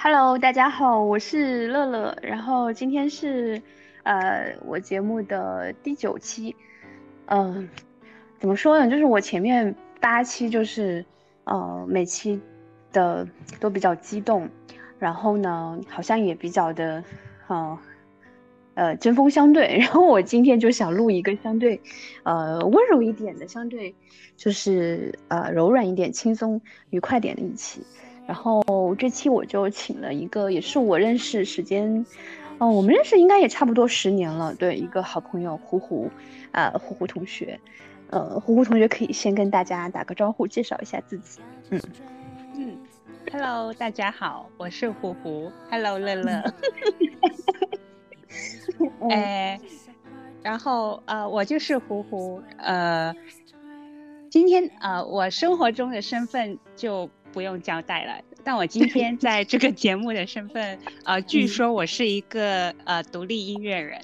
Hello，大家好，我是乐乐。然后今天是，呃，我节目的第九期。嗯，怎么说呢？就是我前面八期就是，呃，每期的都比较激动，然后呢，好像也比较的，呃，呃，针锋相对。然后我今天就想录一个相对，呃，温柔一点的，相对就是呃柔软一点、轻松愉快点的一期。然后这期我就请了一个，也是我认识时间，哦，我们认识应该也差不多十年了，对，一个好朋友胡胡，啊，胡胡同学，呃，胡胡同学可以先跟大家打个招呼，介绍一下自己，嗯嗯，Hello，大家好，我是胡胡，Hello，乐乐，哎，然后呃，我就是胡胡，呃，今天呃，我生活中的身份就。不用交代了，但我今天 在这个节目的身份，呃，据说我是一个呃独立音乐人，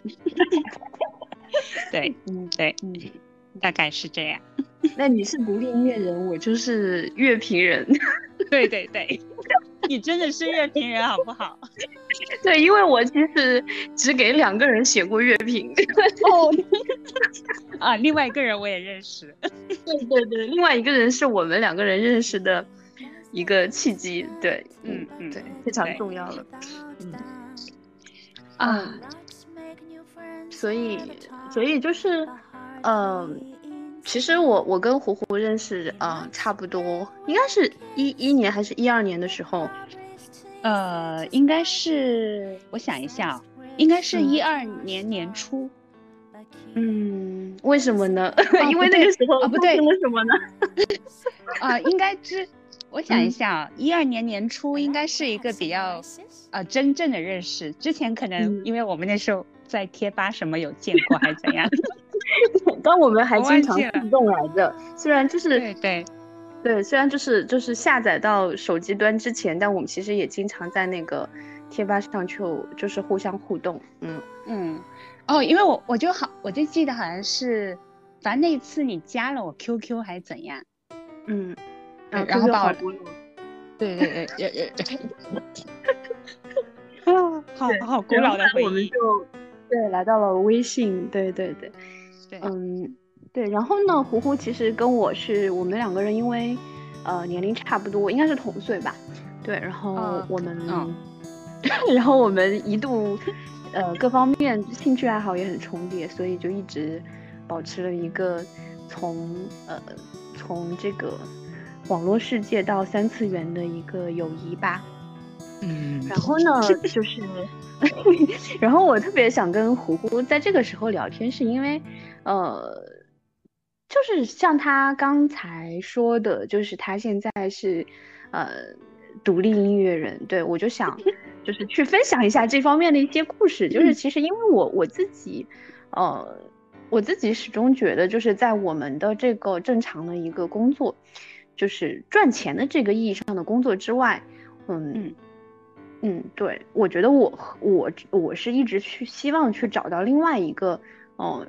对，嗯，对，嗯，大概是这样。那你是独立音乐人，我就是乐评人，对对对，你真的是乐评人好不好？对，因为我其实只给两个人写过乐评。哦，啊，另外一个人我也认识。对对对，另外一个人是我们两个人认识的。一个契机，对，嗯嗯，对，非常重要了，嗯，啊，所以，所以就是，嗯，其实我我跟胡胡认识，啊，差不多，应该是一一年还是一二年的时候，呃，应该是，我想一下，应该是一二年年初，嗯，为什么呢？因为那个时候啊，不对，为什么呢？啊，应该是。我想一下啊，一二年年初应该是一个比较，呃，真正的认识。之前可能因为我们那时候在贴吧什么有见过，还是怎样？当我们还经常互动来着，虽然就是对对对，虽然就是就是下载到手机端之前，但我们其实也经常在那个贴吧上去就是互相互动。嗯嗯，哦，因为我我就好，我就记得好像是，反正那一次你加了我 QQ 还是怎样？嗯。然后把我，对对对，也也，啊，好好古老的回忆。我们就对来到了微信，对对对，对，嗯，对。然后呢，胡胡其实跟我是我们两个人，因为呃年龄差不多，应该是同岁吧。对，然后我们，然后我们一度呃各方面兴趣爱好也很重叠，所以就一直保持了一个从呃从这个。网络世界到三次元的一个友谊吧，嗯，然后呢，就是，然后我特别想跟胡胡在这个时候聊天，是因为，呃，就是像他刚才说的，就是他现在是，呃，独立音乐人，对我就想，就是去分享一下这方面的一些故事，就是其实因为我我自己，呃，我自己始终觉得，就是在我们的这个正常的一个工作。就是赚钱的这个意义上的工作之外，嗯嗯，对我觉得我我我是一直去希望去找到另外一个，嗯，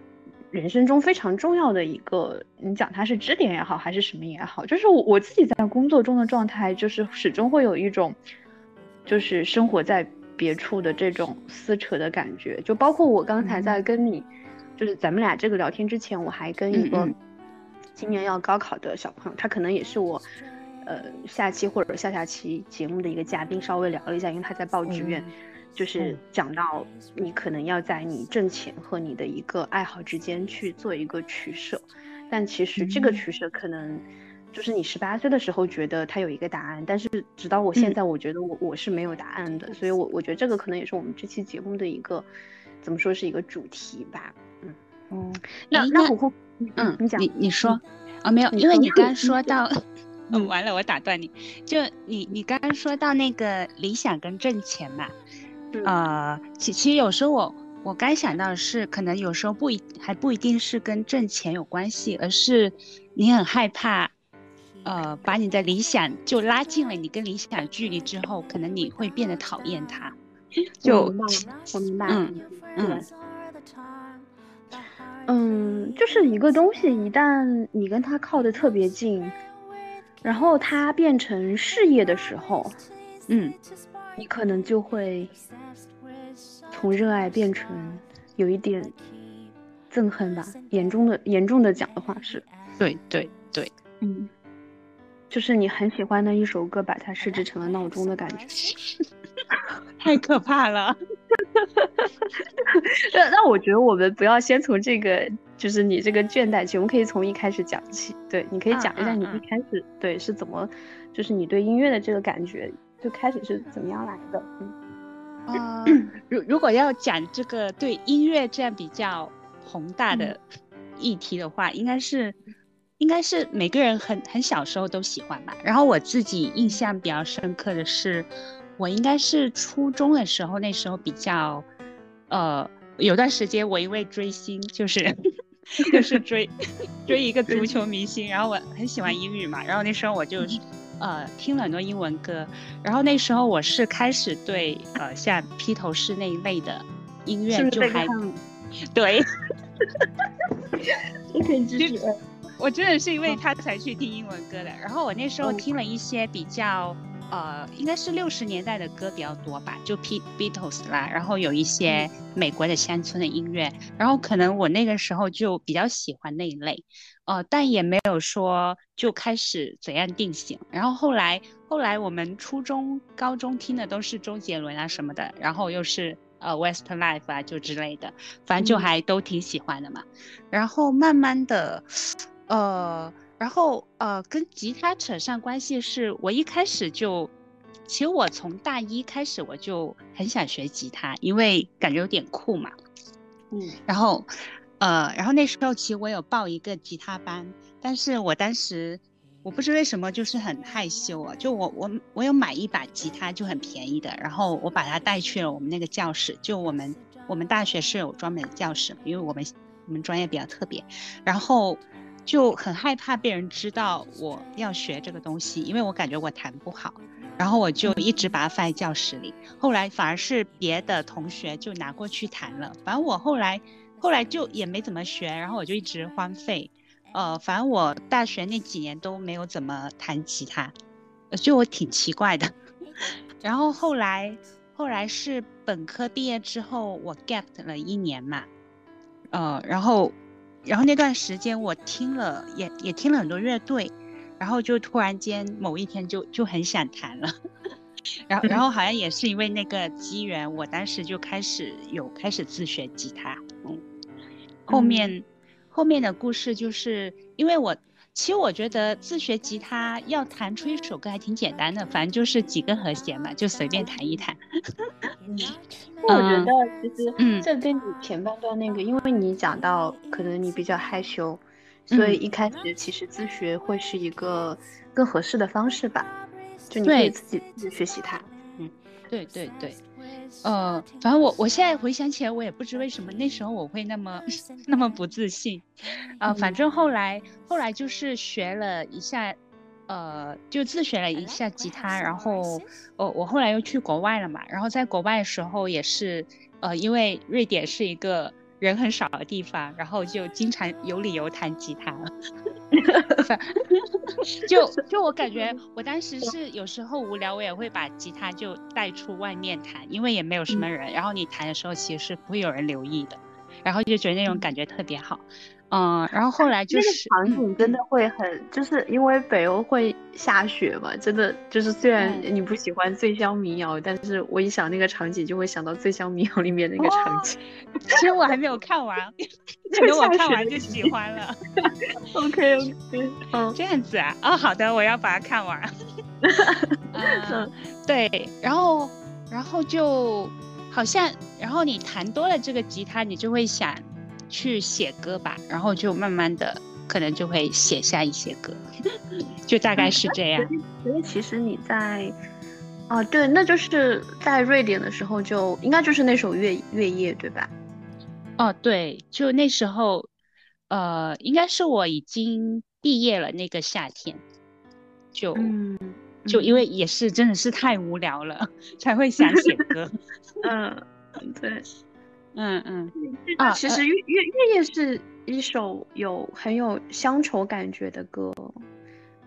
人生中非常重要的一个，你讲它是支点也好，还是什么也好，就是我我自己在工作中的状态，就是始终会有一种，就是生活在别处的这种撕扯的感觉，就包括我刚才在跟你，就是咱们俩这个聊天之前，我还跟一个。今年要高考的小朋友，他可能也是我，呃，下期或者下下期节目的一个嘉宾，稍微聊了一下，因为他在报志愿，就是讲到你可能要在你挣钱和你的一个爱好之间去做一个取舍，但其实这个取舍可能就是你十八岁的时候觉得他有一个答案，但是直到我现在，我觉得我我是没有答案的，所以我我觉得这个可能也是我们这期节目的一个怎么说是一个主题吧，嗯嗯，那那虎虎。嗯，你讲，你你说，啊没有，因为你刚说到，嗯，完了，我打断你，就你你刚刚说到那个理想跟挣钱嘛，呃，其其实有时候我我刚想到的是，可能有时候不一还不一定是跟挣钱有关系，而是你很害怕，呃，把你的理想就拉近了你跟理想距离之后，可能你会变得讨厌他，就我明白，嗯嗯。嗯，就是一个东西，一旦你跟他靠得特别近，然后它变成事业的时候，嗯，你可能就会从热爱变成有一点憎恨吧。严重的严重的讲的话是，对对对，嗯，就是你很喜欢的一首歌，把它设置成了闹钟的感觉，太可怕了。那那我觉得我们不要先从这个，就是你这个倦怠期，我们可以从一开始讲起。对，你可以讲一下你一开始对是怎么，就是你对音乐的这个感觉，就开始是怎么样来的？嗯，啊，如如果要讲这个对音乐这样比较宏大的议题的话，应该是应该是每个人很很小时候都喜欢吧。然后我自己印象比较深刻的是。我应该是初中的时候，那时候比较，呃，有段时间我因为追星，就是 就是追追一个足球明星，然后我很喜欢英语嘛，然后那时候我就呃听了很多英文歌，然后那时候我是开始对呃像披头士那一类的音乐就还对，可以继续。我真的是因为他才去听英文歌的，然后我那时候听了一些比较。呃，应该是六十年代的歌比较多吧，就 P Beatles 啦，然后有一些美国的乡村的音乐，然后可能我那个时候就比较喜欢那一类，呃，但也没有说就开始怎样定型。然后后来后来我们初中、高中听的都是周杰伦啊什么的，然后又是呃 Westlife 啊就之类的，反正就还都挺喜欢的嘛。然后慢慢的，呃。然后，呃，跟吉他扯上关系是我一开始就，其实我从大一开始我就很想学吉他，因为感觉有点酷嘛。嗯。然后，呃，然后那时候其实我有报一个吉他班，但是我当时我不知为什么就是很害羞啊，就我我我有买一把吉他就很便宜的，然后我把它带去了我们那个教室，就我们我们大学是有专门的教室，因为我们我们专业比较特别，然后。就很害怕被人知道我要学这个东西，因为我感觉我弹不好，然后我就一直把它放在教室里。后来反而是别的同学就拿过去弹了，反正我后来后来就也没怎么学，然后我就一直荒废。呃，反正我大学那几年都没有怎么弹吉他，就我挺奇怪的。然后后来后来是本科毕业之后，我 gap 了一年嘛，呃，然后。然后那段时间我听了也也听了很多乐队，然后就突然间某一天就就很想弹了，然后然后好像也是因为那个机缘，我当时就开始有开始自学吉他，嗯，后面后面的故事就是因为我。其实我觉得自学吉他要弹出一首歌还挺简单的，反正就是几个和弦嘛，就随便弹一弹。我觉得其实，嗯，这跟你前半段那个，因为你讲到可能你比较害羞，所以一开始其实自学会是一个更合适的方式吧，就你可以自己自己学习它。嗯，对对对。呃，反正我我现在回想起来，我也不知为什么那时候我会那么 那么不自信，啊，反正后来后来就是学了一下，呃，就自学了一下吉他，然后我我后来又去国外了嘛，然后在国外的时候也是，呃，因为瑞典是一个。人很少的地方，然后就经常有理由弹吉他。就就我感觉，我当时是有时候无聊，我也会把吉他就带出外面弹，因为也没有什么人。然后你弹的时候，其实是不会有人留意的，然后就觉得那种感觉特别好。嗯，然后后来就是场景真的会很，就是因为北欧会下雪嘛，真的就是虽然你不喜欢《醉乡民谣》，但是我一想那个场景，就会想到《醉乡民谣》里面那个场景。其实我还没有看完，等我看完就喜欢了。OK OK，嗯，这样子啊，哦，好的，我要把它看完。嗯，对，然后然后就好像，然后你弹多了这个吉他，你就会想。去写歌吧，然后就慢慢的可能就会写下一些歌，就大概是这样。所以其实你在，啊对，那就是在瑞典的时候就应该就是那首《月月夜》对吧？哦对，就那时候，呃，应该是我已经毕业了那个夏天，就就因为也是真的是太无聊了，才会想写歌。嗯，对。嗯嗯。啊，其实月月月夜是一首有很有乡愁感觉的歌，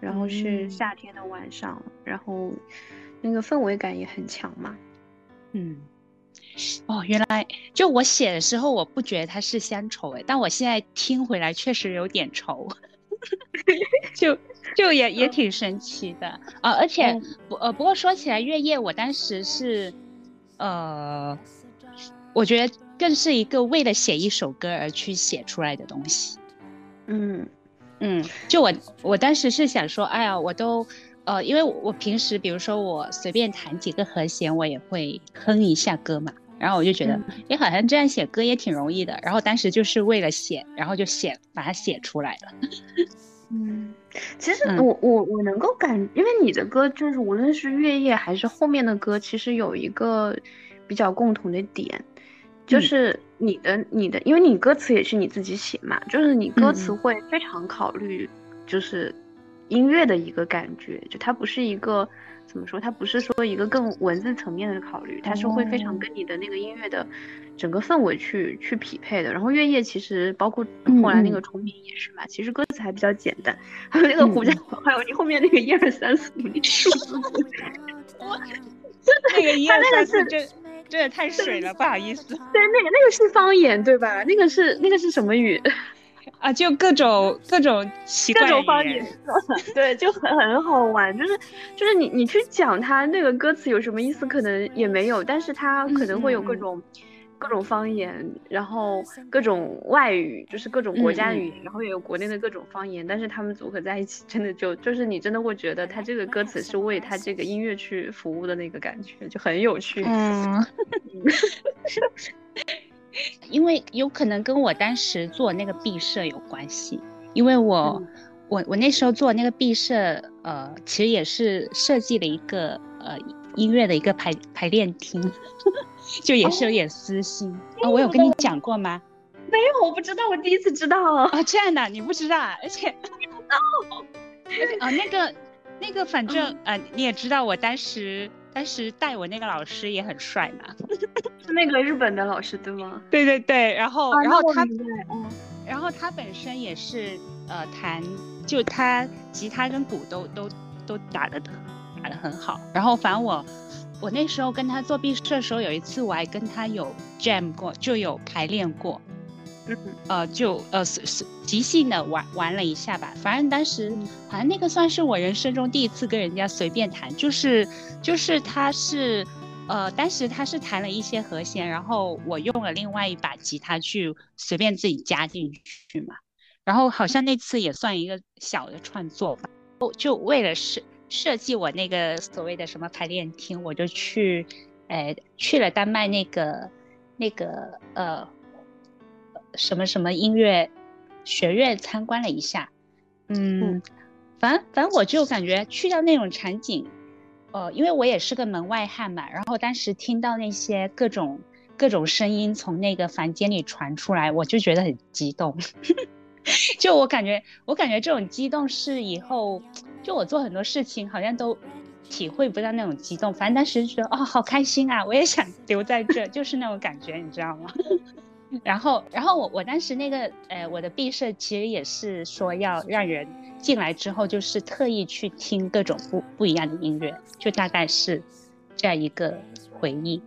然后是夏天的晚上，然后那个氛围感也很强嘛。嗯，哦，原来就我写的时候我不觉得它是乡愁哎，但我现在听回来确实有点愁，就就也也挺神奇的。啊！而且不呃，不过说起来，月夜我当时是呃，我觉得更是一个为了写一首歌而去写出来的东西。嗯嗯，就我我当时是想说，哎呀，我都。呃，因为我平时比如说我随便弹几个和弦，我也会哼一下歌嘛。然后我就觉得，哎，好像这样写歌也挺容易的。然后当时就是为了写，然后就写把它写出来了。嗯，其实我我我能够感，因为你的歌就是无论是月夜还是后面的歌，其实有一个比较共同的点，就是你的你的，因为你歌词也是你自己写嘛，就是你歌词会非常考虑，就是。音乐的一个感觉，就它不是一个怎么说，它不是说一个更文字层面的考虑，它是会非常跟你的那个音乐的整个氛围去去匹配的。然后月夜其实包括后来那个。重名也是嘛，其实歌词还比较简单，还有那个胡家，还有你后面那个一二三四五六数字 那个一二三四这这也太水了，不好意思。对，那个那个是方言对吧？那个是那个是什么语？啊，就各种各种奇怪各种方言，对，就很很好玩。就是就是你你去讲它那个歌词有什么意思，可能也没有，但是它可能会有各种各种方言，然后各种外语，就是各种国家的语言，然后也有国内的各种方言，但是他们组合在一起，真的就就是你真的会觉得他这个歌词是为他这个音乐去服务的那个感觉，就很有趣。嗯。因为有可能跟我当时做那个毕设有关系，因为我我我那时候做那个毕设，呃，其实也是设计了一个呃音乐的一个排排练厅，就也是有点私心啊。我有跟你讲过吗？没有，我不知道，我第一次知道啊。这样的你不知道，而且 啊那个那个反正呃你也知道，我当时。当时带我那个老师也很帅嘛，是那个日本的老师对吗？对对对，然后然后他，嗯然后他本身也是呃弹，就他吉他跟鼓都都都打的打的很好。然后反正我我那时候跟他做毕设的时候，有一次我还跟他有 jam 过，就有排练过。嗯。呃，就呃是是即兴的玩玩了一下吧，反正当时好像那个算是我人生中第一次跟人家随便弹，就是就是他是呃当时他是弹了一些和弦，然后我用了另外一把吉他去随便自己加进去嘛，然后好像那次也算一个小的创作吧，就为了设设计我那个所谓的什么排练厅，我就去呃去了丹麦那个那个呃。什么什么音乐学院参观了一下，嗯，反正反正我就感觉去到那种场景，呃，因为我也是个门外汉嘛，然后当时听到那些各种各种声音从那个房间里传出来，我就觉得很激动，就我感觉我感觉这种激动是以后就我做很多事情好像都体会不到那种激动，反正当时觉得哦好开心啊，我也想 留在这，就是那种感觉，你知道吗？然后，然后我我当时那个，呃，我的毕设其实也是说要让人进来之后，就是特意去听各种不不一样的音乐，就大概是这样一个回忆。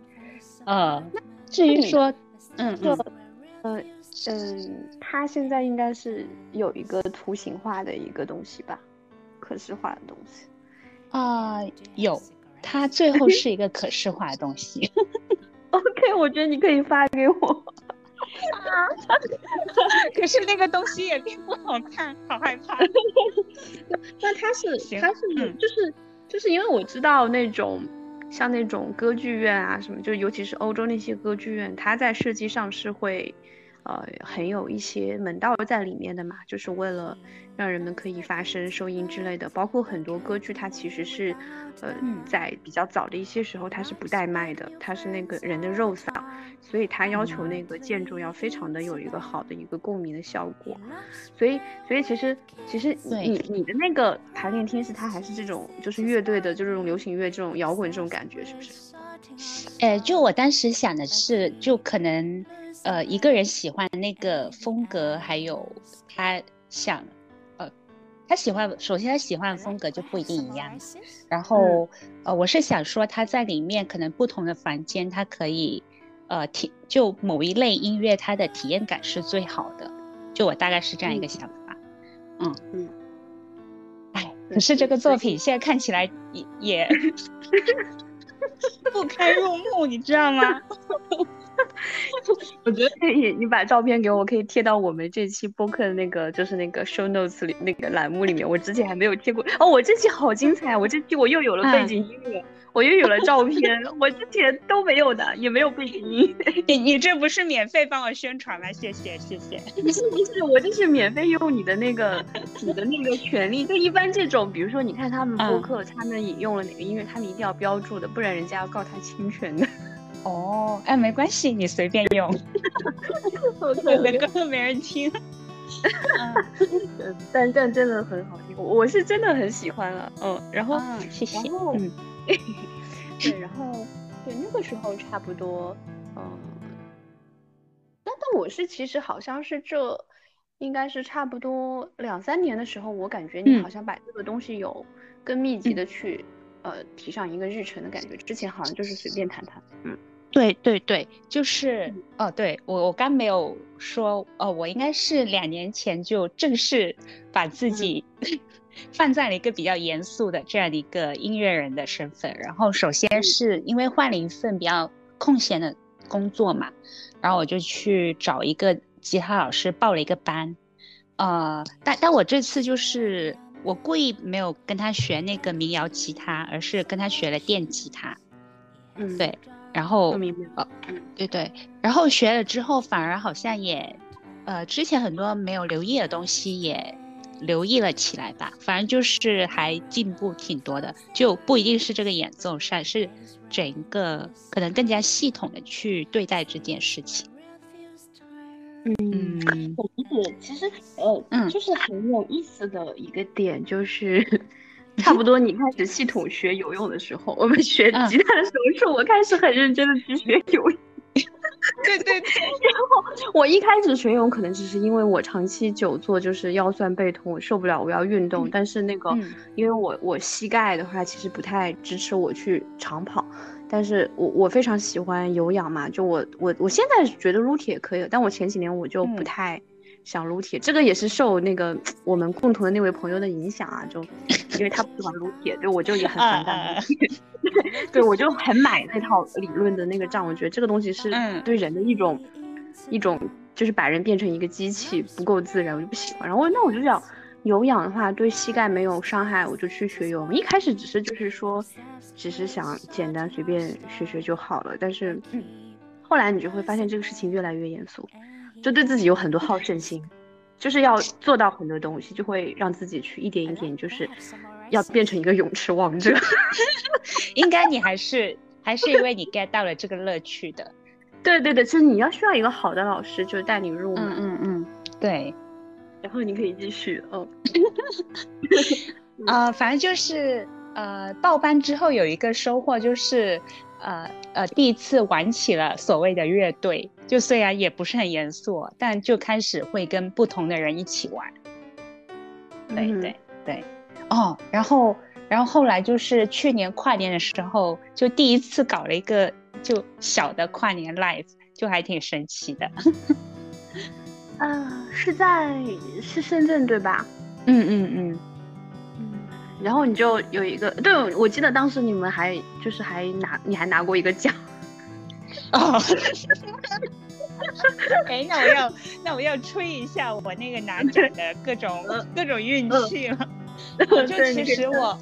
呃，至于说，嗯嗯，呃嗯，它现在应该是有一个图形化的一个东西吧，可视化的东西。啊，有，它最后是一个可视化的东西。OK，我觉得你可以发给我。啊！可是那个东西也并不好看，好害怕。那它是，它是，就是就是因为我知道那种像那种歌剧院啊什么，就尤其是欧洲那些歌剧院，它在设计上是会。呃，很有一些门道在里面的嘛，就是为了让人们可以发声、收音之类的。包括很多歌剧，它其实是，呃，在比较早的一些时候，它是不带麦的，它是那个人的肉嗓，所以它要求那个建筑要非常的有一个好的一个共鸣的效果。所以，所以其实，其实你你的那个排练厅是它还是这种，就是乐队的，就这种流行乐、这种摇滚这种感觉，是不是？呃，就我当时想的是，就可能。呃，一个人喜欢那个风格，还有他想，呃，他喜欢，首先他喜欢的风格就不一定一样。然后，呃，我是想说他在里面可能不同的房间，他可以，呃，体就某一类音乐，他的体验感是最好的。就我大概是这样一个想法。嗯嗯。哎，可是这个作品现在看起来也也 不堪入目，你知道吗？我觉得可以，你把照片给我，可以贴到我们这期播客的那个，就是那个 show notes 里那个栏目里面。我之前还没有贴过哦，我这期好精彩，我这期我又有了背景音乐，我又有了照片，我之前都没有的，也没有背景音。你你这不是免费帮我宣传吗？谢谢谢谢。不是不是，我这是免费用你的那个你的那个权利。就一般这种，比如说你看他们播客，他们引用了哪个音乐，他们一定要标注的，不然人家要告他侵权的。哦，哎，没关系，你随便用。我的歌没人听。但但真的很好听，我是真的很喜欢了。嗯，然后谢谢。然后，对，然后对那个时候差不多，嗯，但但我是其实好像是这应该是差不多两三年的时候，我感觉你好像把这个东西有更密集的去呃提上一个日程的感觉，之前好像就是随便谈谈，嗯。对对对，就是哦，对我我刚没有说哦，我应该是两年前就正式把自己 放在了一个比较严肃的这样的一个音乐人的身份。然后首先是因为换了一份比较空闲的工作嘛，然后我就去找一个吉他老师报了一个班，呃，但但我这次就是我故意没有跟他学那个民谣吉他，而是跟他学了电吉他，嗯，对。然后，呃，对对，然后学了之后，反而好像也，呃，之前很多没有留意的东西也留意了起来吧。反正就是还进步挺多的，就不一定是这个演奏上，是整个可能更加系统的去对待这件事情。嗯，我理解。其实，呃，嗯，就是很有意思的一个点，就是。差不多，你开始系统学游泳的时候，我们学吉他的时候，是我开始很认真的去学游泳。对对对。然后我一开始学游泳，可能只是因为我长期久坐，就是腰酸背痛，我受不了，我要运动。但是那个，因为我我膝盖的话，其实不太支持我去长跑。但是我我非常喜欢有氧嘛，就我我我现在觉得撸铁可以，但我前几年我就不太。想撸铁，这个也是受那个 我们共同的那位朋友的影响啊，就因为他不喜欢撸铁，对我就也很反感。对，我就很买那套理论的那个账，我觉得这个东西是对人的一种一种，就是把人变成一个机器，不够自然，我就不喜欢。然后那我就想有氧的话对膝盖没有伤害，我就去学游泳。一开始只是就是说，只是想简单随便学学就好了，但是后来你就会发现这个事情越来越严肃。就对自己有很多好胜心，就是要做到很多东西，就会让自己去一点一点，就是要变成一个泳池王者。应该你还是还是因为你 get 到了这个乐趣的。对对对，其实你要需要一个好的老师，就带你入门。嗯嗯嗯，对。然后你可以继续，嗯。呃，反正就是呃，报班之后有一个收获就是。呃呃，第一次玩起了所谓的乐队，就虽然也不是很严肃，但就开始会跟不同的人一起玩。对对对，哦，然后然后后来就是去年跨年的时候，就第一次搞了一个就小的跨年 live，就还挺神奇的。啊，是在是深圳对吧？嗯嗯嗯。然后你就有一个，对我记得当时你们还就是还拿你还拿过一个奖，哦，哎，那我要那我要吹一下我那个拿奖的各种各种运气了。我 就其实我，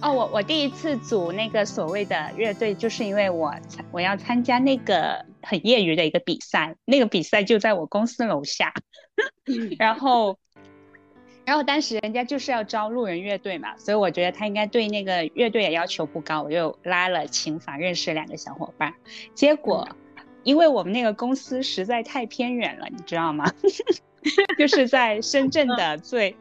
哦，我我第一次组那个所谓的乐队，就是因为我我要参加那个很业余的一个比赛，那个比赛就在我公司楼下，然后。然后当时人家就是要招路人乐队嘛，所以我觉得他应该对那个乐队也要求不高，我就拉了琴房认识两个小伙伴。结果，因为我们那个公司实在太偏远了，你知道吗？就是在深圳的最，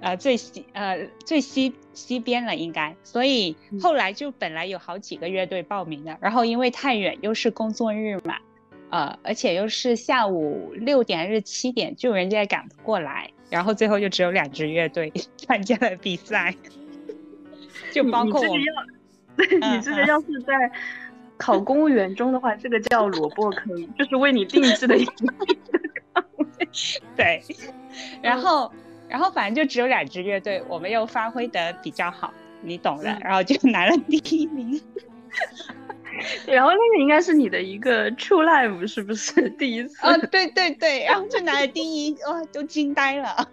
呃最西呃最西西边了应该，所以后来就本来有好几个乐队报名的，然后因为太远又是工作日嘛，呃而且又是下午六点还是七点，就人家赶不过来。然后最后就只有两支乐队 参加了比赛，就包括我。你这个要是在考公务员中的话，这个叫萝卜坑，就是为你定制的。对，然后，然后反正就只有两支乐队，我们又发挥的比较好，你懂的，然后就拿了第一名。然后那个应该是你的一个 true life，是不是 第一次？啊，对对对，然后就拿了第一，哇，都惊呆了，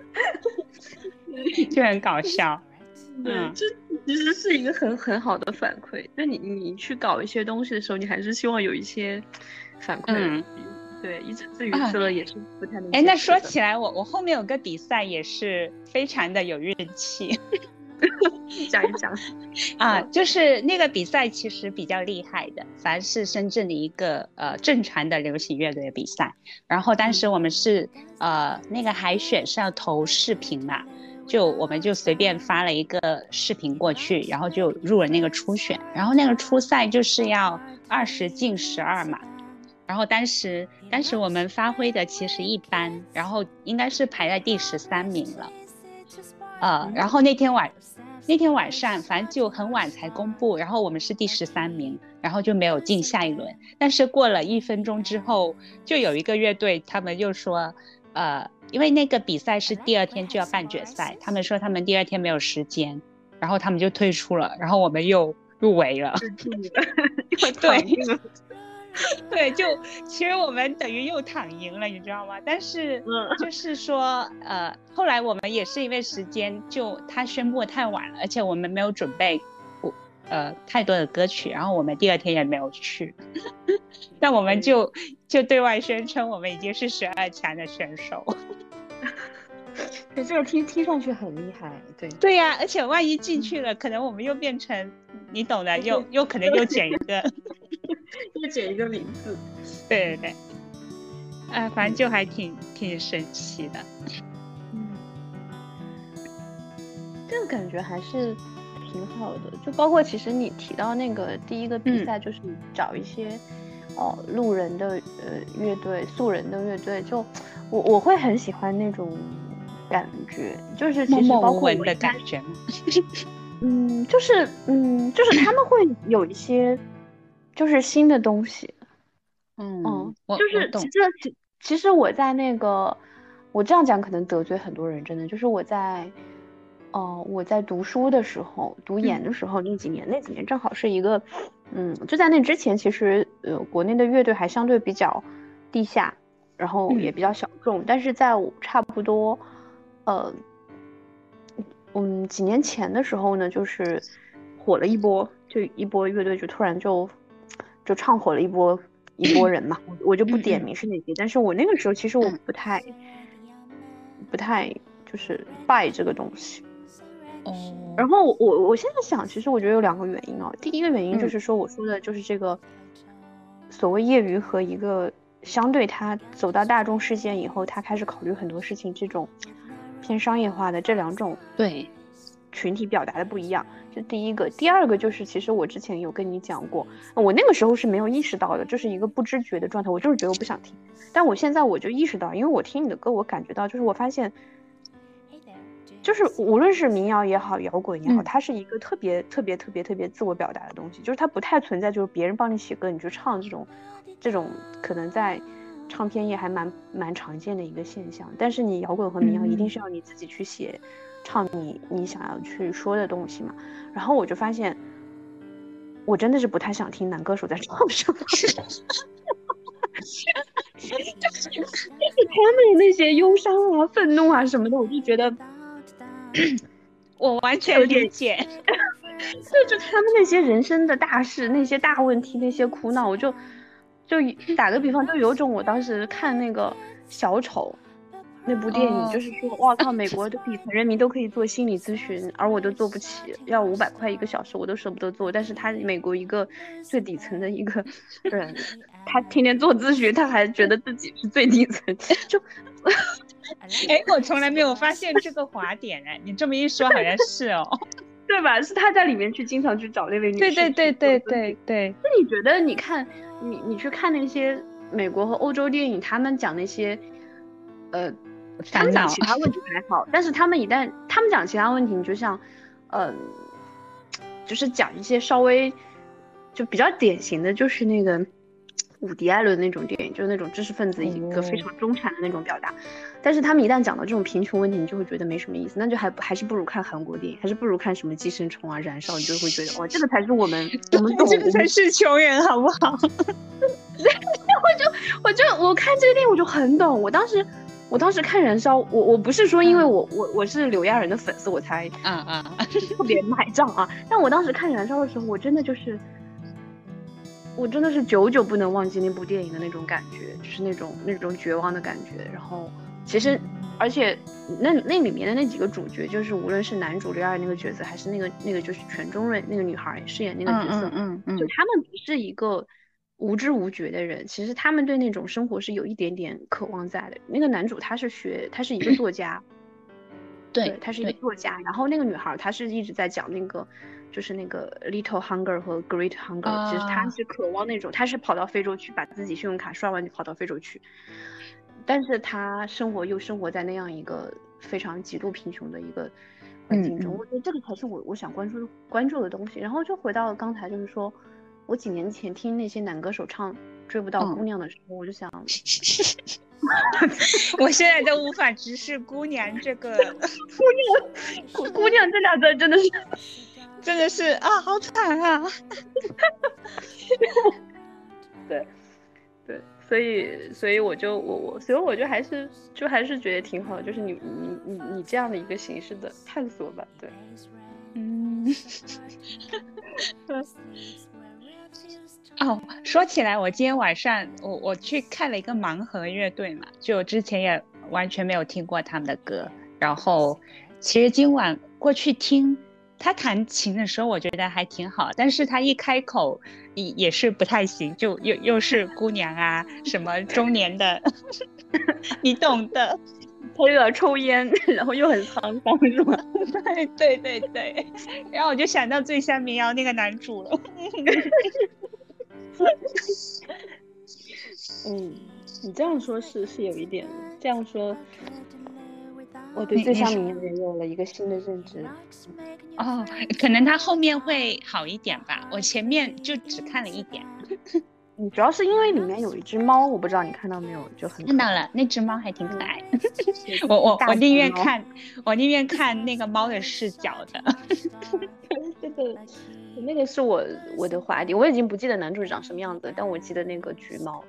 就很搞笑。嗯，这其实是一个很很好的反馈。就你你去搞一些东西的时候，你还是希望有一些反馈。嗯，对，一直自娱自乐也是不太能。哎，那说起来，我我后面有个比赛也是非常的有运气。讲一讲啊，就是那个比赛其实比较厉害的，凡是深圳的一个呃正常的流行乐队的比赛。然后当时我们是呃那个海选是要投视频嘛。就我们就随便发了一个视频过去，然后就入了那个初选，然后那个初赛就是要二十进十二嘛，然后当时当时我们发挥的其实一般，然后应该是排在第十三名了，呃，然后那天晚那天晚上反正就很晚才公布，然后我们是第十三名，然后就没有进下一轮，但是过了一分钟之后，就有一个乐队他们又说，呃。因为那个比赛是第二天就要半决赛，他们说他们第二天没有时间，然后他们就退出了，然后我们又入围了。对，对，就其实我们等于又躺赢了，你知道吗？但是就是 说，呃，后来我们也是因为时间，就他宣布太晚了，而且我们没有准备，呃，太多的歌曲，然后我们第二天也没有去，但我们就就对外宣称我们已经是十二强的选手。对，这个听听上去很厉害，对。对呀，而且万一进去了，可能我们又变成你懂的，又又可能又减一个，又减一个名字。对对对，哎，反正就还挺挺神奇的。嗯，这个感觉还是挺好的，就包括其实你提到那个第一个比赛，就是找一些哦路人的呃乐队、素人的乐队，就我我会很喜欢那种。感觉就是其实包括的感觉，嗯，就是嗯，就是他们会有一些就是新的东西，嗯，就是其实其其实我在那个我这样讲可能得罪很多人，真的就是我在哦我在读书的时候读研的时候那几年那几年正好是一个嗯就在那之前其实呃国内的乐队还相对比较地下，然后也比较小众，但是在差不多。呃，嗯，几年前的时候呢，就是火了一波，就一波乐队就突然就就唱火了一波一波人嘛，我就不点名是哪些，但是我那个时候其实我不太不太就是拜这个东西，哦，然后我我现在想，其实我觉得有两个原因哦，第一个原因就是说我说的就是这个所谓业余和一个相对他走到大众视线以后，他开始考虑很多事情这种。偏商业化的这两种对群体表达的不一样，这第一个。第二个就是，其实我之前有跟你讲过，我那个时候是没有意识到的，就是一个不知觉的状态，我就是觉得我不想听。但我现在我就意识到，因为我听你的歌，我感觉到就是我发现，就是无论是民谣也好，摇滚也好，它是一个特别特别特别特别自我表达的东西，就是它不太存在就是别人帮你写歌你就唱这种，这种可能在。唱片业还蛮蛮常见的一个现象，但是你摇滚和民谣一定是要你自己去写，唱你你想要去说的东西嘛。然后我就发现，我真的是不太想听男歌手在 唱什么，就是他们那些忧伤啊、愤怒啊什么的，我就觉得，我完全理解，就就他们那些人生的大事、那些大问题、那些苦恼，我就。就打个比方，就有种我当时看那个小丑那部电影，就是说，哇靠，美国的底层人民都可以做心理咨询，而我都做不起，要五百块一个小时，我都舍不得做。但是他美国一个最底层的一个人，他天天做咨询，他还觉得自己是最底层。就，哎，我从来没有发现这个滑点，哎，你这么一说，好像是哦，对吧？是他在里面去经常去找那位女士。对对对对对对。那你觉得，你看？你你去看那些美国和欧洲电影，他们讲那些，呃，他们讲其他问题还好，但是他们一旦他们讲其他问题，你就像，嗯，就是讲一些稍微就比较典型的就是那个伍迪·艾伦那种电影，就是那种知识分子一个非常中产的那种表达。但是他们一旦讲到这种贫穷问题，你就会觉得没什么意思，那就还还是不如看韩国电影，还是不如看什么寄生虫啊、燃烧，你就会觉得哇，这个才是我们 我们懂，这个才是穷人，好不好？我就我就我看这个电影我就很懂，我当时。我当时看《燃烧》，我我不是说因为我我我是柳亚仁的粉丝我才啊啊 特别买账啊，但我当时看《燃烧》的时候，我真的就是，我真的是久久不能忘记那部电影的那种感觉，就是那种那种绝望的感觉。然后其实，而且那那里面的那几个主角，就是无论是男主柳亚仁那个角色，还是那个那个就是全中瑞那个女孩饰演那个角色，嗯嗯，就他们不是一个。无知无觉的人，其实他们对那种生活是有一点点渴望在的。那个男主他是学，他是一个作家，对他是一个作家。然后那个女孩，她是一直在讲那个，就是那个 little hunger 和 great hunger。其实她是渴望那种，她是跑到非洲去把自己信用卡刷完就跑到非洲去，但是她生活又生活在那样一个非常极度贫穷的一个环境中。我觉得这个才是我我想关注关注的东西。然后就回到刚才，就是说。我几年前听那些男歌手唱《追不到姑娘》的时候，我就想，我现在都无法直视“姑娘”这个 “姑娘”“姑姑娘”这俩字，真的是，真的是啊，好惨啊！对，对，所以，所以我就我我，所以我就还是就还是觉得挺好，就是你你你你这样的一个形式的探索吧，对，嗯。哦，说起来，我今天晚上我我去看了一个盲盒乐队嘛，就之前也完全没有听过他们的歌，然后其实今晚过去听他弹琴的时候，我觉得还挺好，但是他一开口也也是不太行，就又又是姑娘啊，什么中年的，你懂的，他又要抽烟，然后又很沧桑，是吗？对对对对，然后我就想到最像民谣那个男主了。嗯，你这样说，是是有一点。这样说，我对最像民谣也有了一个新的认知。哦，可能他后面会好一点吧。我前面就只看了一点。你主要是因为里面有一只猫，我不知道你看到没有，就很看到了。那只猫还挺可爱。我我我宁愿看，我宁愿看那个猫的视角的。这个。那个是我我的话题，我已经不记得男主长什么样子，但我记得那个橘猫。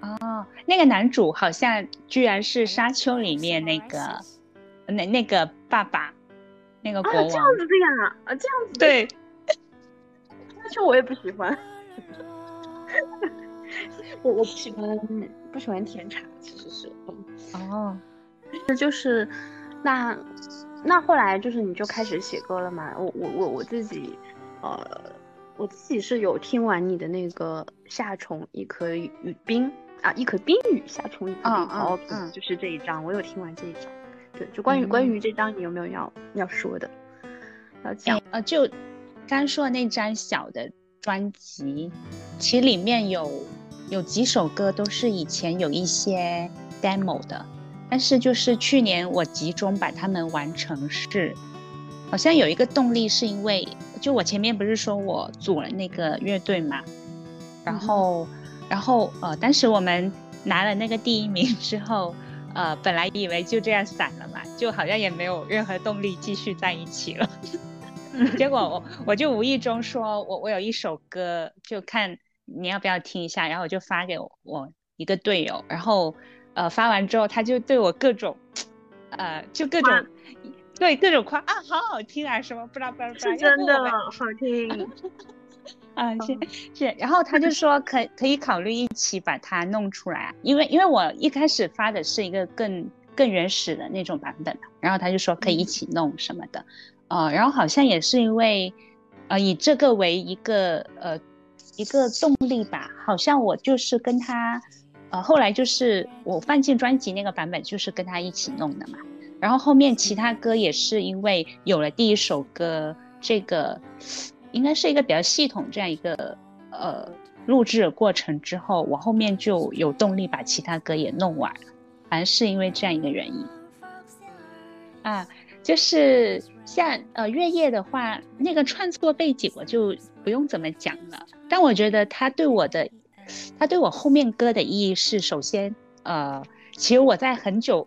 哦，那个男主好像居然是沙丘里面那个那那个爸爸，那个国王。这样子的呀？啊，这样子。对。沙丘我也不喜欢。我我不喜欢不喜欢甜茶，其实是。哦。那就是那那后来就是你就开始写歌了嘛？我我我我自己。呃，我自己是有听完你的那个夏虫一颗雨冰啊，一颗冰雨夏虫一颗冰哦，就是这一章，我有听完这一章。对，就关于关于这章，你有没有要要说的？要讲呃，就刚说的那张小的专辑，其实里面有有几首歌都是以前有一些 demo 的，但是就是去年我集中把它们完成是。好像有一个动力，是因为就我前面不是说我组了那个乐队嘛，然后，然后呃，当时我们拿了那个第一名之后，呃，本来以为就这样散了嘛，就好像也没有任何动力继续在一起了。结果我我就无意中说我我有一首歌，就看你要不要听一下，然后我就发给我一个队友，然后呃发完之后他就对我各种，呃就各种。对各种夸啊，好好听啊，什么不知道不知道，是真的好听 啊，是是，然后他就说可可以考虑一起把它弄出来啊，因为因为我一开始发的是一个更更原始的那种版本然后他就说可以一起弄什么的，呃，然后好像也是因为呃以这个为一个呃一个动力吧，好像我就是跟他呃后来就是我放进专辑那个版本就是跟他一起弄的嘛。然后后面其他歌也是因为有了第一首歌，这个应该是一个比较系统这样一个呃录制的过程之后，我后面就有动力把其他歌也弄完了。反正是因为这样一个原因。啊，就是像呃月夜的话，那个创作背景我就不用怎么讲了。但我觉得他对我的，他对我后面歌的意义是，首先呃，其实我在很久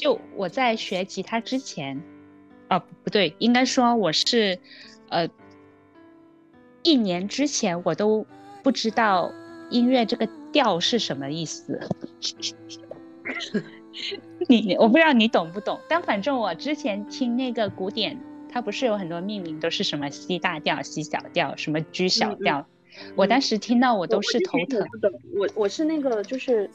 就我在学吉他之前，啊不对，应该说我是呃一年之前我都不知道音乐这个调是什么意思。你我不知道你懂不懂，但反正我之前听那个古典，它不是有很多命名都是什么 C 大调、C 小调、什么 G 小调，我当时听到我都是头疼。我我是那个就是，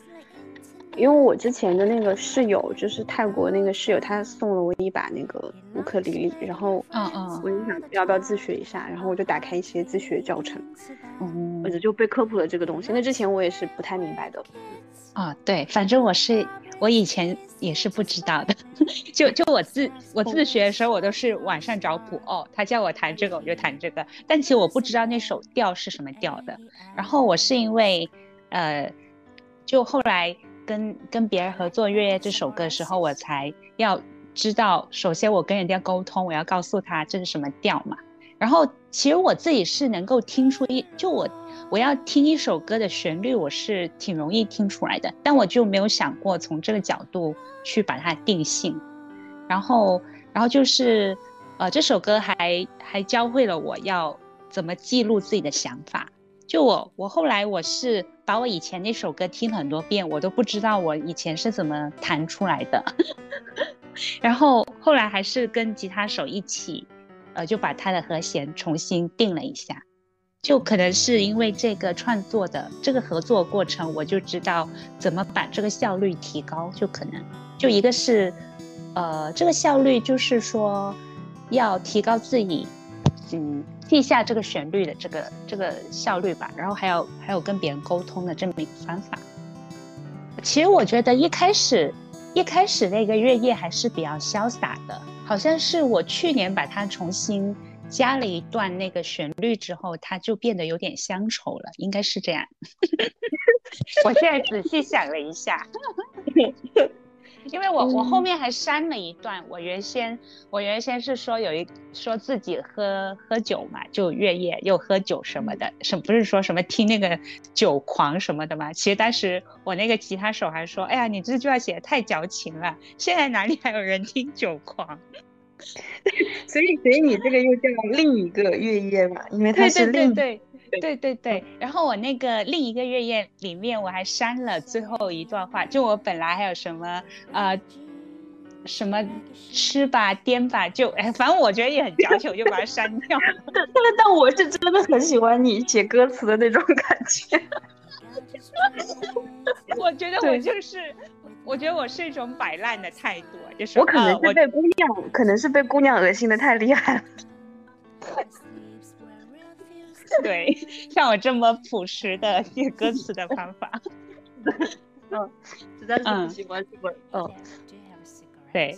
因为我之前的那个室友就是泰国那个室友，他送了我一把那个乌克丽丽，然后嗯嗯，我就想要不要自学一下，然后我就打开一些自学教程，嗯，我就就被科普了这个东西。那之前我也是不太明白的。啊，对，反正我是。我以前也是不知道的，就就我自我自学的时候，我都是网上找谱哦，他叫我弹这个我就弹这个，但其实我不知道那首调是什么调的。然后我是因为，呃，就后来跟跟别人合作《月夜》这首歌的时候，我才要知道，首先我跟人家沟通，我要告诉他这是什么调嘛。然后其实我自己是能够听出一，就我。我要听一首歌的旋律，我是挺容易听出来的，但我就没有想过从这个角度去把它定性。然后，然后就是，呃，这首歌还还教会了我要怎么记录自己的想法。就我，我后来我是把我以前那首歌听很多遍，我都不知道我以前是怎么弹出来的。然后后来还是跟吉他手一起，呃，就把它的和弦重新定了一下。就可能是因为这个创作的这个合作过程，我就知道怎么把这个效率提高。就可能，就一个是，呃，这个效率就是说，要提高自己，嗯，记下这个旋律的这个这个效率吧。然后还有还有跟别人沟通的这么一个方法。其实我觉得一开始一开始那个月夜还是比较潇洒的，好像是我去年把它重新。加了一段那个旋律之后，它就变得有点乡愁了，应该是这样。我现在仔细想了一下，因为我我后面还删了一段。我原先我原先是说有一说自己喝喝酒嘛，就月夜又喝酒什么的，什不是说什么听那个酒狂什么的嘛。其实当时我那个吉他手还说：“哎呀，你这句话写的太矫情了，现在哪里还有人听酒狂？” 所以，所以你这个又叫另一个月夜嘛？因为它是另对对对对对对。然后我那个另一个月夜里面，我还删了最后一段话。就我本来还有什么呃什么吃吧颠吧，就哎，反正我觉得也很矫情，我就把它删掉。了但但我是真的很喜欢你写歌词的那种感觉。我觉得我就是。我觉得我是一种摆烂的态度，就是我可能是被姑娘，可能是被姑娘恶心的太厉害了。对，像我这么朴实的写歌词的方法，嗯，实在是不喜欢这么，嗯，对，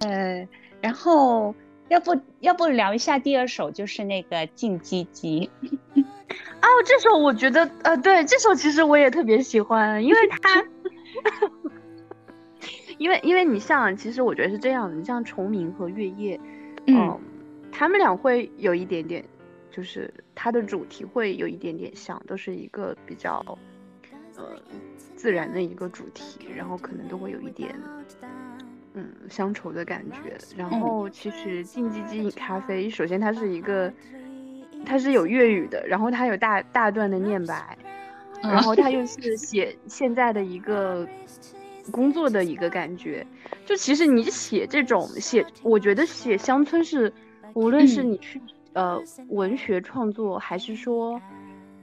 呃，然后要不要不聊一下第二首，就是那个静鸡鸡。哦，这首我觉得，呃，对，这首其实我也特别喜欢，因为它。因为因为你像，其实我觉得是这样的，你像虫鸣和月夜，嗯，他们俩会有一点点，就是它的主题会有一点点像，都是一个比较，呃，自然的一个主题，然后可能都会有一点，嗯，乡愁的感觉。然后其实静寂鸡饮咖啡，首先它是一个，它是有粤语的，然后它有大大段的念白，然后它 又是写现在的一个。工作的一个感觉，就其实你写这种写，我觉得写乡村是，无论是你去呃文学创作，还是说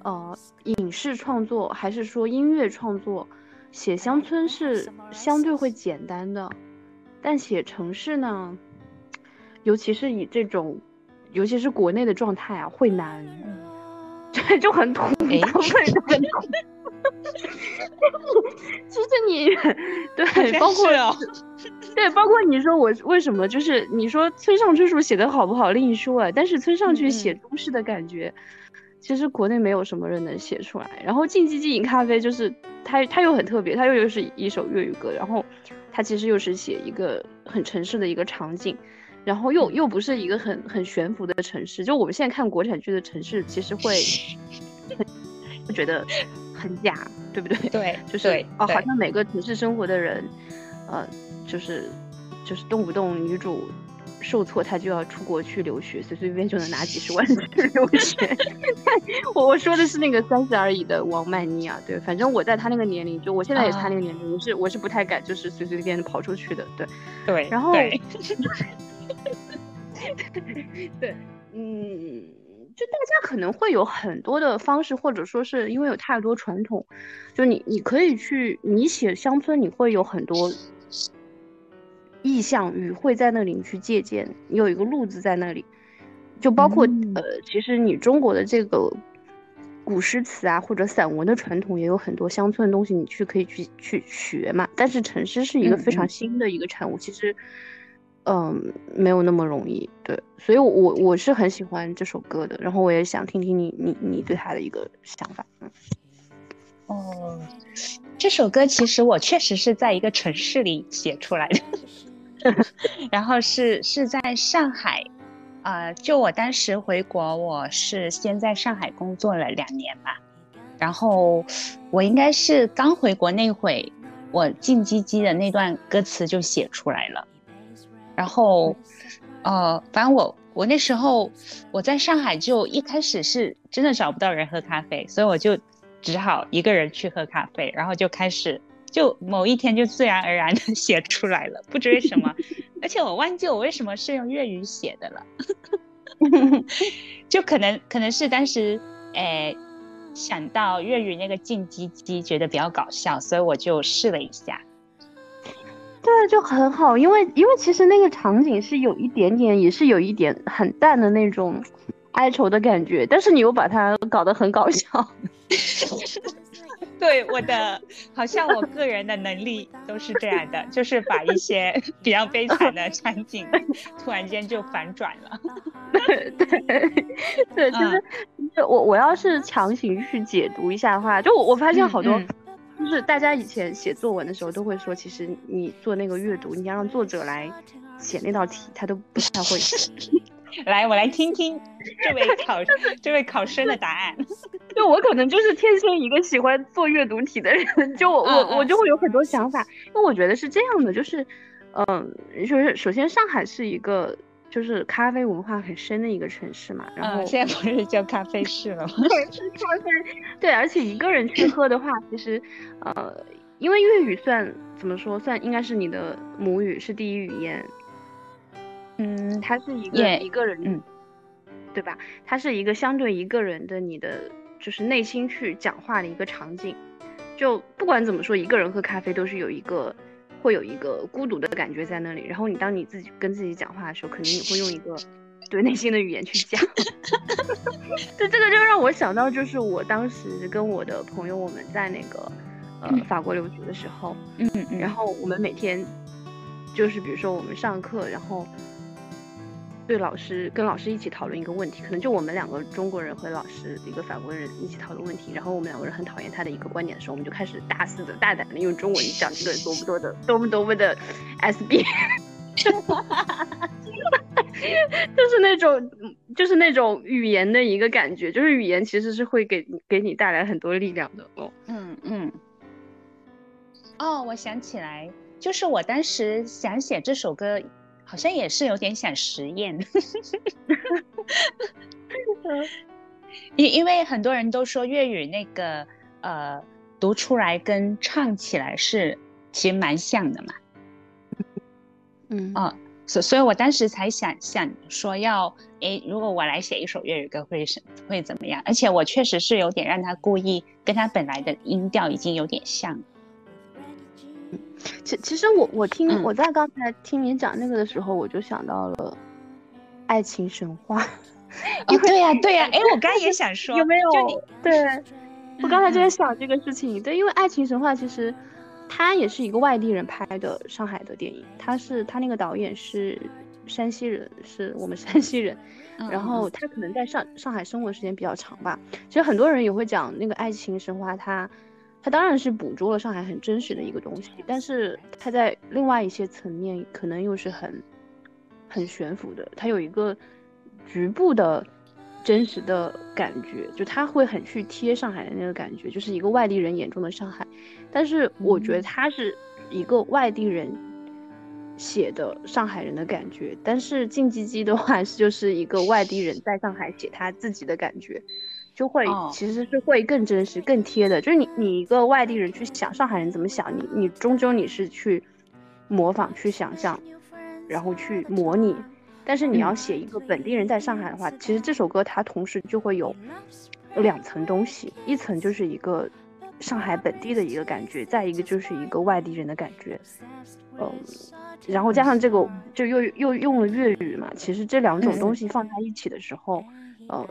呃影视创作，还是说音乐创作，写乡村是相对会简单的，但写城市呢，尤其是以这种，尤其是国内的状态啊，会难，对，就很土，对，很土。其 实你对，包括对，包括你说我为什么就是你说村上春树写的好不好另说啊，但是村上去写都市的感觉，其实国内没有什么人能写出来。然后《静寂静饮咖啡》就是它，它又很特别，它又又是一首粤语歌，然后它其实又是写一个很城市的一个场景，然后又又不是一个很很悬浮的城市。就我们现在看国产剧的城市，其实会会觉得很假，对不对？对，就是哦，好像每个城市生活的人，呃，就是就是动不动女主。受挫，她就要出国去留学，随随便便就能拿几十万 去留学。我我说的是那个三十而已的王曼妮啊，对，反正我在她那个年龄，就我现在也是他那个年龄，我是我是不太敢，就是随随便便跑出去的，对对。然后，对，嗯，就大家可能会有很多的方式，或者说是因为有太多传统，就你你可以去，你写乡村，你会有很多。意象与会在那里你去借鉴，你有一个路子在那里，就包括呃，其实你中国的这个古诗词啊，或者散文的传统也有很多乡村的东西，你去可以去去学嘛。但是城市是一个非常新的一个产物，其实嗯没有那么容易，对，所以我我是很喜欢这首歌的，然后我也想听听你你你对他的一个想法，嗯。哦，这首歌其实我确实是在一个城市里写出来的。然后是是在上海，呃，就我当时回国，我是先在上海工作了两年吧，然后我应该是刚回国那会，我静鸡鸡的那段歌词就写出来了，然后，呃，反正我我那时候我在上海就一开始是真的找不到人喝咖啡，所以我就只好一个人去喝咖啡，然后就开始。就某一天就自然而然的 写出来了，不知为什么，而且我忘记我为什么是用粤语写的了，就可能可能是当时诶想到粤语那个静鸡鸡觉得比较搞笑，所以我就试了一下，对，就很好，因为因为其实那个场景是有一点点，也是有一点很淡的那种哀愁的感觉，但是你又把它搞得很搞笑。对我的，好像我个人的能力都是这样的，就是把一些 比较悲惨的场景，突然间就反转了。对对，其实我我要是强行去解读一下的话，就我我发现好多，就是大家以前写作文的时候都会说，其实你做那个阅读，你要让作者来写那道题，他都不太会。来，我来听听这位考 这位考生的答案。就我可能就是天生一个喜欢做阅读题的人，就我我我就会有很多想法。因为我觉得是这样的，就是，嗯，就是首先上海是一个就是咖啡文化很深的一个城市嘛。然后现在不是叫咖啡市了吗？对，是咖啡。对，而且一个人去喝的话，其实，呃，因为粤语算怎么说，算应该是你的母语，是第一语言。嗯，它是一个一个人，嗯，对吧？它是一个相对一个人的你的就是内心去讲话的一个场景。就不管怎么说，一个人喝咖啡都是有一个会有一个孤独的感觉在那里。然后你当你自己跟自己讲话的时候，肯定也会用一个对内心的语言去讲。就这个就让我想到，就是我当时跟我的朋友我们在那个呃法国留学的时候，嗯嗯，然后我们每天就是比如说我们上课，然后。对老师跟老师一起讨论一个问题，可能就我们两个中国人和老师一个法国人一起讨论问题，然后我们两个人很讨厌他的一个观点的时候，我们就开始大肆的大胆的用中文讲这个多么多的多么多么的 SB，就是那种就是那种语言的一个感觉，就是语言其实是会给给你带来很多力量的哦。嗯嗯。哦，我想起来，就是我当时想写这首歌。好像也是有点想实验，因因为很多人都说粤语那个呃读出来跟唱起来是其实蛮像的嘛，嗯啊，所所以我当时才想想说要诶，如果我来写一首粤语歌会是会怎么样？而且我确实是有点让他故意跟他本来的音调已经有点像。其其实我我听我在刚才听你讲那个的时候，我就想到了爱情神话。哦，对呀对 呀，哎，我刚也想说，有没有？就对，我刚才就在想这个事情。对，因为爱情神话其实它也是一个外地人拍的上海的电影，他是他那个导演是山西人，是我们 山西人。然后他可能在上上海生活时间比较长吧。其实很多人也会讲那个爱情神话，他他当然是捕捉了上海很真实的一个东西，但是他在另外一些层面可能又是很很悬浮的。他有一个局部的真实的感觉，就他会很去贴上海的那个感觉，就是一个外地人眼中的上海。但是我觉得他是一个外地人。写的上海人的感觉，但是静鸡鸡的话是就是一个外地人在上海写他自己的感觉，就会其实是会更真实、更贴的。就是你你一个外地人去想上海人怎么想，你你终究你是去模仿、去想象，然后去模拟。但是你要写一个本地人在上海的话，其实这首歌它同时就会有两层东西，一层就是一个上海本地的一个感觉，再一个就是一个外地人的感觉，嗯。然后加上这个，就又又用了粤语嘛。其实这两种东西放在一起的时候，呃，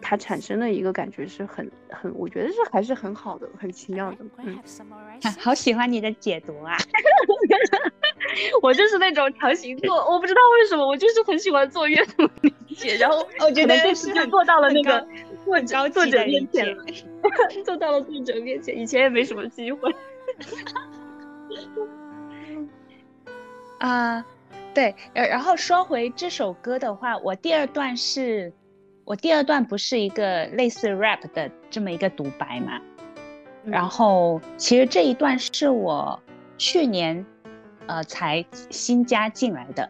它产生的一个感觉是很很，我觉得是还是很好的，很奇妙的。嗯，好喜欢你的解读啊！我就是那种强行做，我不知道为什么，我就是很喜欢做阅读理解。然后我觉得这次就做到了那个作者作者面前，做到了作者面前。以前也没什么机会。啊，对，呃，然后说回这首歌的话，我第二段是，我第二段不是一个类似 rap 的这么一个独白嘛，然后其实这一段是我去年，呃，才新加进来的。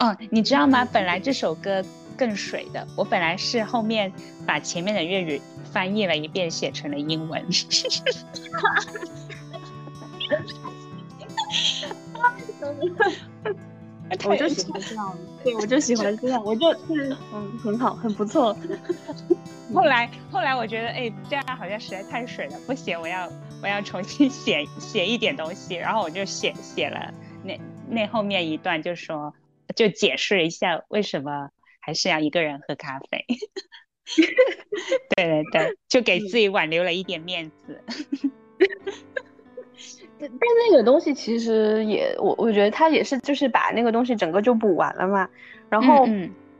哦，你知道吗？本来这首歌更水的，我本来是后面把前面的粤语翻译了一遍，写成了英文。我就喜欢这样，对，我就喜欢这样，我就嗯嗯很好，很不错。后来后来我觉得，哎，这样好像实在太水了，不行，我要我要重新 写写一点东西，然后我就写写了那那后面一段，就说就解释一下为什么还是要一个人喝咖啡。对对对，就给自己挽留了一点面子。但但那个东西其实也，我我觉得他也是，就是把那个东西整个就补完了嘛。然后，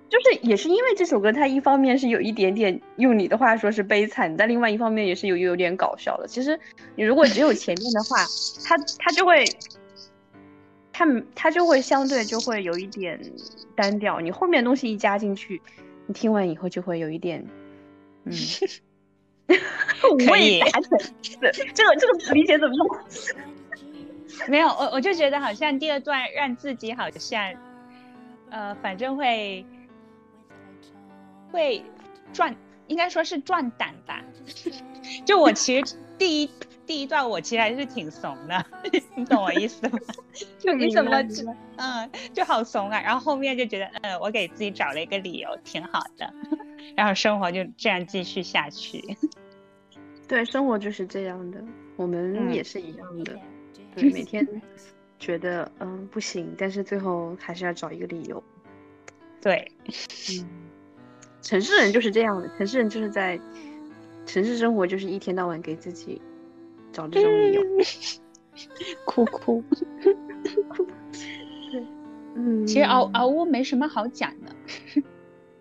就是也是因为这首歌，它一方面是有一点点用你的话说是悲惨，但另外一方面也是有有点搞笑的。其实你如果只有前面的话，它它就会，它它就会相对就会有一点单调。你后面东西一加进去，你听完以后就会有一点，嗯。五味杂陈，这个这个理解怎么用？没有，我我就觉得好像第二段让自己好像，呃，反正会会壮，应该说是壮胆吧。就我其实第一第一段我其实还是挺怂的，你懂我意思吗？就你怎么嗯就好怂啊，然后后面就觉得嗯我给自己找了一个理由，挺好的。然后生活就这样继续下去。对，生活就是这样的，我们也是一样的。对，每天觉得嗯不行，但是最后还是要找一个理由。对，嗯，城市人就是这样的，城市人就是在城市生活，就是一天到晚给自己找这种理由，哭哭。对，嗯，其实嗷嗷呜没什么好讲的。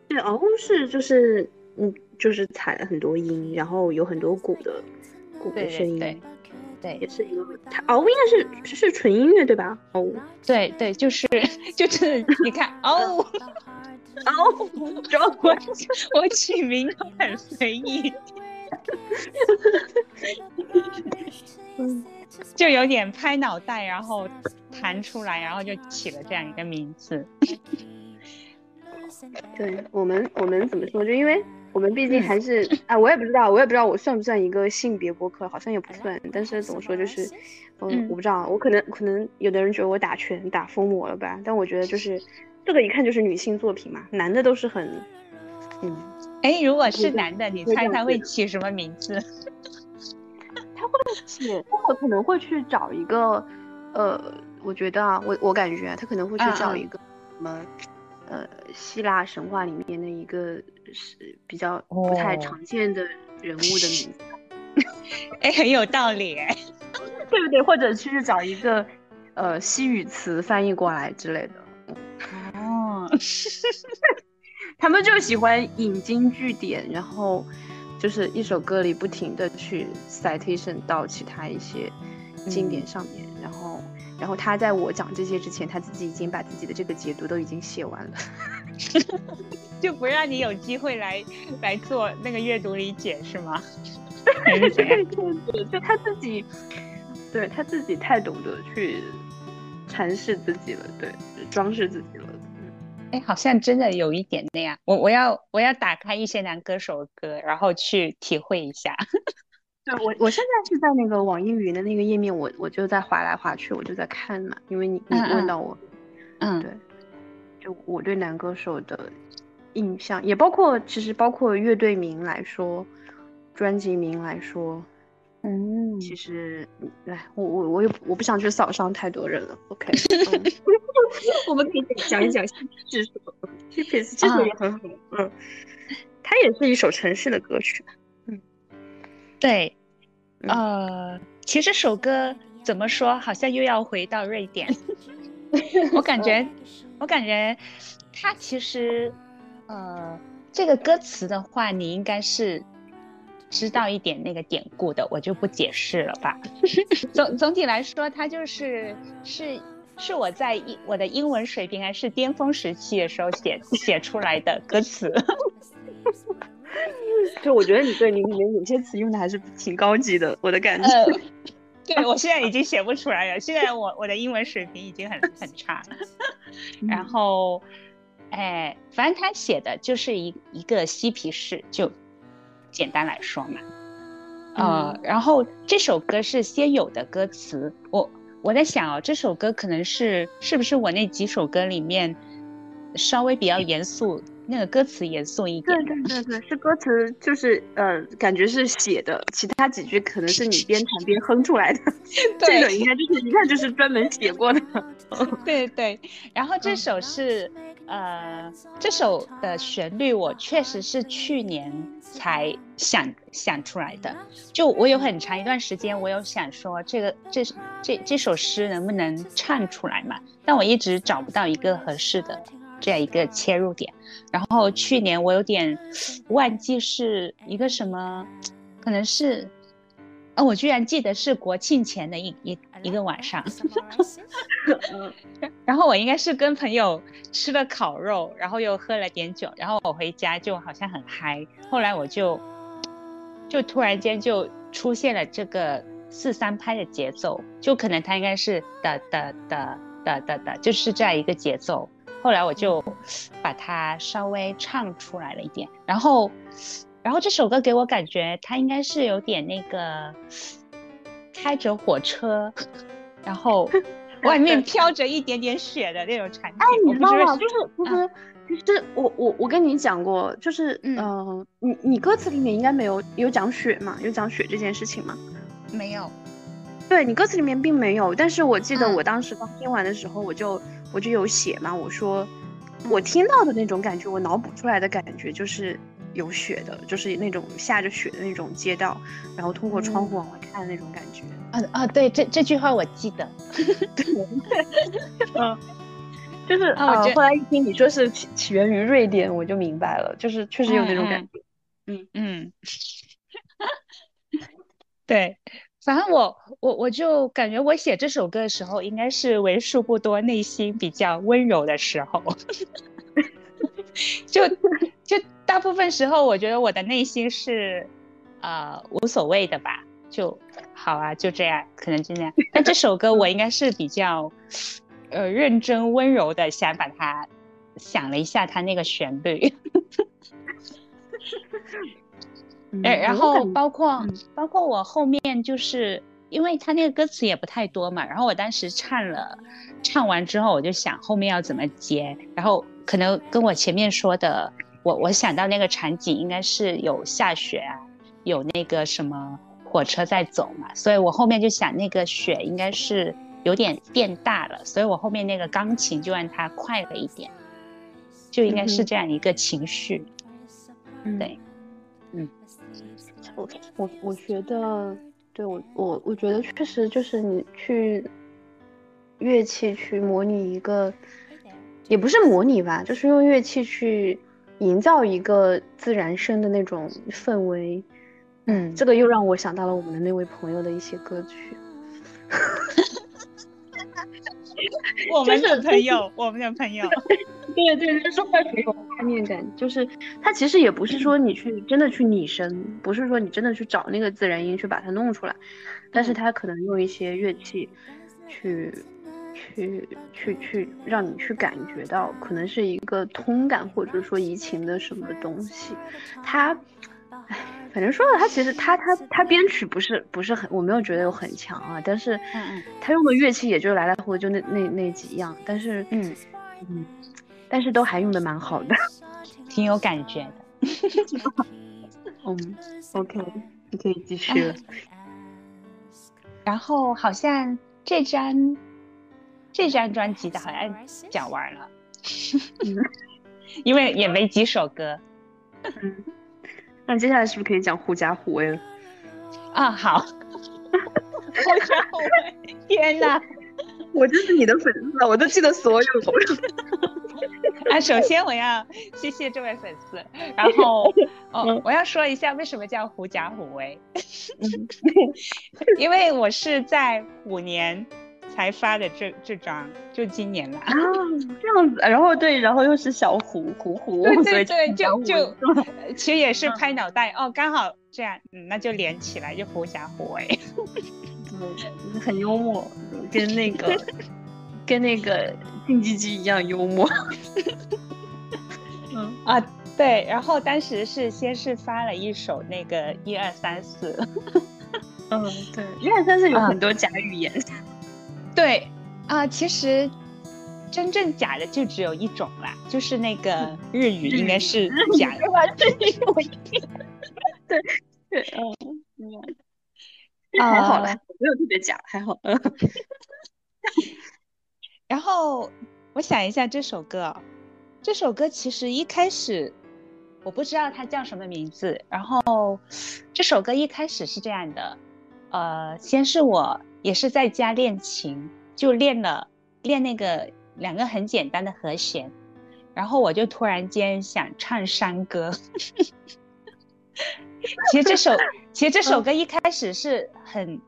对，嗷呜是就是，嗯，就是踩了很多音，然后有很多鼓的鼓的声音，对，对，也是一个。它嗷呜应该是是纯音乐对吧？嗷呜，对对，就是 就是你看嗷呜嗷呜，我我取名很随意，嗯，就有点拍脑袋，然后弹出来，然后就起了这样一个名字。对我们，我们怎么说？就因为我们毕竟还是啊，我也不知道，我也不知道我算不算一个性别播客，好像也不算。但是怎么说，就是，嗯，我不知道，我可能可能有的人觉得我打拳打疯魔了吧？但我觉得就是这个一看就是女性作品嘛，男的都是很，嗯，哎，如果是男的，你猜他会起什么名字？他会起，他可能会去找一个，呃，我觉得啊，我我感觉他可能会去找一个什么。呃，希腊神话里面的一个是比较不太常见的人物的名字，哎，很有道理，哎，对不对？或者去找一个呃西语词翻译过来之类的。哦，他们就喜欢引经据典，然后就是一首歌里不停的去 citation 到其他一些经典上面，然后然后他在我讲这些之前，他自己已经把自己的这个解读都已经写完了，就不让你有机会来来做那个阅读理解是吗？对对对，就他自己，对他自己太懂得去阐释自己了，对，装饰自己了。哎，好像真的有一点那样。我我要我要打开一些男歌手的歌，然后去体会一下。对我我现在是在那个网易云的那个页面，我我就在划来划去，我就在看嘛。因为你你问到我，嗯，对，就我对男歌手的印象，也包括其实包括乐队名来说，专辑名来说。嗯，其实，来，我我我也我不想去扫伤太多人了。OK，我们可以讲一讲《这首《e 这首也很好。嗯，它也是一首城市的歌曲。嗯，对，呃，其实首歌怎么说，好像又要回到瑞典。我感觉，我感觉，它其实，呃，这个歌词的话，你应该是。知道一点那个典故的，我就不解释了吧。总总体来说，它就是是是我在英我的英文水平还是巅峰时期的时候写写出来的歌词。就我觉得你对你里面有些词用的还是挺高级的，我的感觉。对我现在已经写不出来了，现在我我的英文水平已经很很差了。然后，哎，反正他写的就是一一个嬉皮士就。简单来说嘛，呃，然后这首歌是先有的歌词，我我在想哦，这首歌可能是是不是我那几首歌里面稍微比较严肃，那个歌词严肃一点。对对对对，是歌词，就是呃，感觉是写的，其他几句可能是你边弹边哼出来的。这个应该就是一看就是专门写过的。对对，然后这首是。呃，这首的旋律我确实是去年才想想出来的。就我有很长一段时间，我有想说这个这这这首诗能不能唱出来嘛？但我一直找不到一个合适的这样一个切入点。然后去年我有点忘记是一个什么，可能是。啊，我居然记得是国庆前的一一一个晚上，然后我应该是跟朋友吃了烤肉，然后又喝了点酒，然后我回家就好像很嗨，后来我就就突然间就出现了这个四三拍的节奏，就可能它应该是的的的的的的，就是这样一个节奏，后来我就把它稍微唱出来了一点，然后。然后这首歌给我感觉，它应该是有点那个开着火车，然后 外面飘着一点点雪的那种场景。哎，你知道吗？就是其实其实我我我跟你讲过，就是嗯，你你歌词里面应该没有有讲雪嘛？有讲雪这件事情吗？没有。对你歌词里面并没有，但是我记得我当时刚听完的时候，我就我就有写嘛，我说我听到的那种感觉，我脑补出来的感觉就是。有雪的，就是那种下着雪的那种街道，然后通过窗户往外看的那种感觉。啊啊，对，这这句话我记得。嗯，就是啊，后来一听你说是起起源于瑞典，我就明白了，就是确实有那种感觉。嗯嗯。对，反正我我我就感觉我写这首歌的时候，应该是为数不多内心比较温柔的时候。就就大部分时候，我觉得我的内心是，呃，无所谓的吧，就好啊，就这样，可能就这样。但这首歌我应该是比较，呃，认真温柔的想把它想了一下，它那个旋律。哎，然后包括包括我后面就是，因为他那个歌词也不太多嘛，然后我当时唱了，唱完之后我就想后面要怎么接，然后。可能跟我前面说的，我我想到那个场景应该是有下雪啊，有那个什么火车在走嘛，所以我后面就想那个雪应该是有点变大了，所以我后面那个钢琴就让它快了一点，就应该是这样一个情绪。对，嗯，我我我觉得，对我我我觉得确实就是你去。乐器去模拟一个，也不是模拟吧，就是用乐器去营造一个自然声的那种氛围。嗯，这个又让我想到了我们的那位朋友的一些歌曲。我们的朋友，我们的朋友，对 对，就是会很有画面感。就是它其实也不是说你去真的去拟声，不是说你真的去找那个自然音去把它弄出来，但是它可能用一些乐器去去去去让你去感觉到，可能是一个通感或者说移情的什么东西。它，唉。反正说到，他其实他他他编曲不是不是很，我没有觉得有很强啊，但是他用的乐器也就来来回回就那那那几样，但是嗯嗯，但是都还用的蛮好的，挺有感觉的。嗯，OK，你可以继续了。然后好像这张这张专辑的好像讲完了，因为也没几首歌。嗯。那接下来是不是可以讲狐假虎威了？啊，好。狐假虎威，天哪！我就是你的粉丝，我都记得所有。啊，首先我要谢谢这位粉丝，然后哦，我要说一下为什么叫狐假虎威。因为我是在虎年。才发的这这张就今年了。啊，这样子，然后对，然后又是小虎虎虎，对对对，就就 其实也是拍脑袋哦，刚好这样，嗯，那就连起来就狐假虎威，对，很幽默，跟那个跟那个静鸡鸡一样幽默，嗯。啊对，然后当时是先是发了一首那个一二三四，嗯对，一二三四有很多假语言。对，啊，其实真正假的就只有一种啦，就是那个日语应该是 假的。对对，嗯，还好啦，没有特别假，还好。然后我想一下这首歌，这首歌其实一开始我不知道它叫什么名字，然后这首歌一开始是这样的，呃，先是我。也是在家练琴，就练了练那个两个很简单的和弦，然后我就突然间想唱山歌。其实这首其实这首歌一开始是很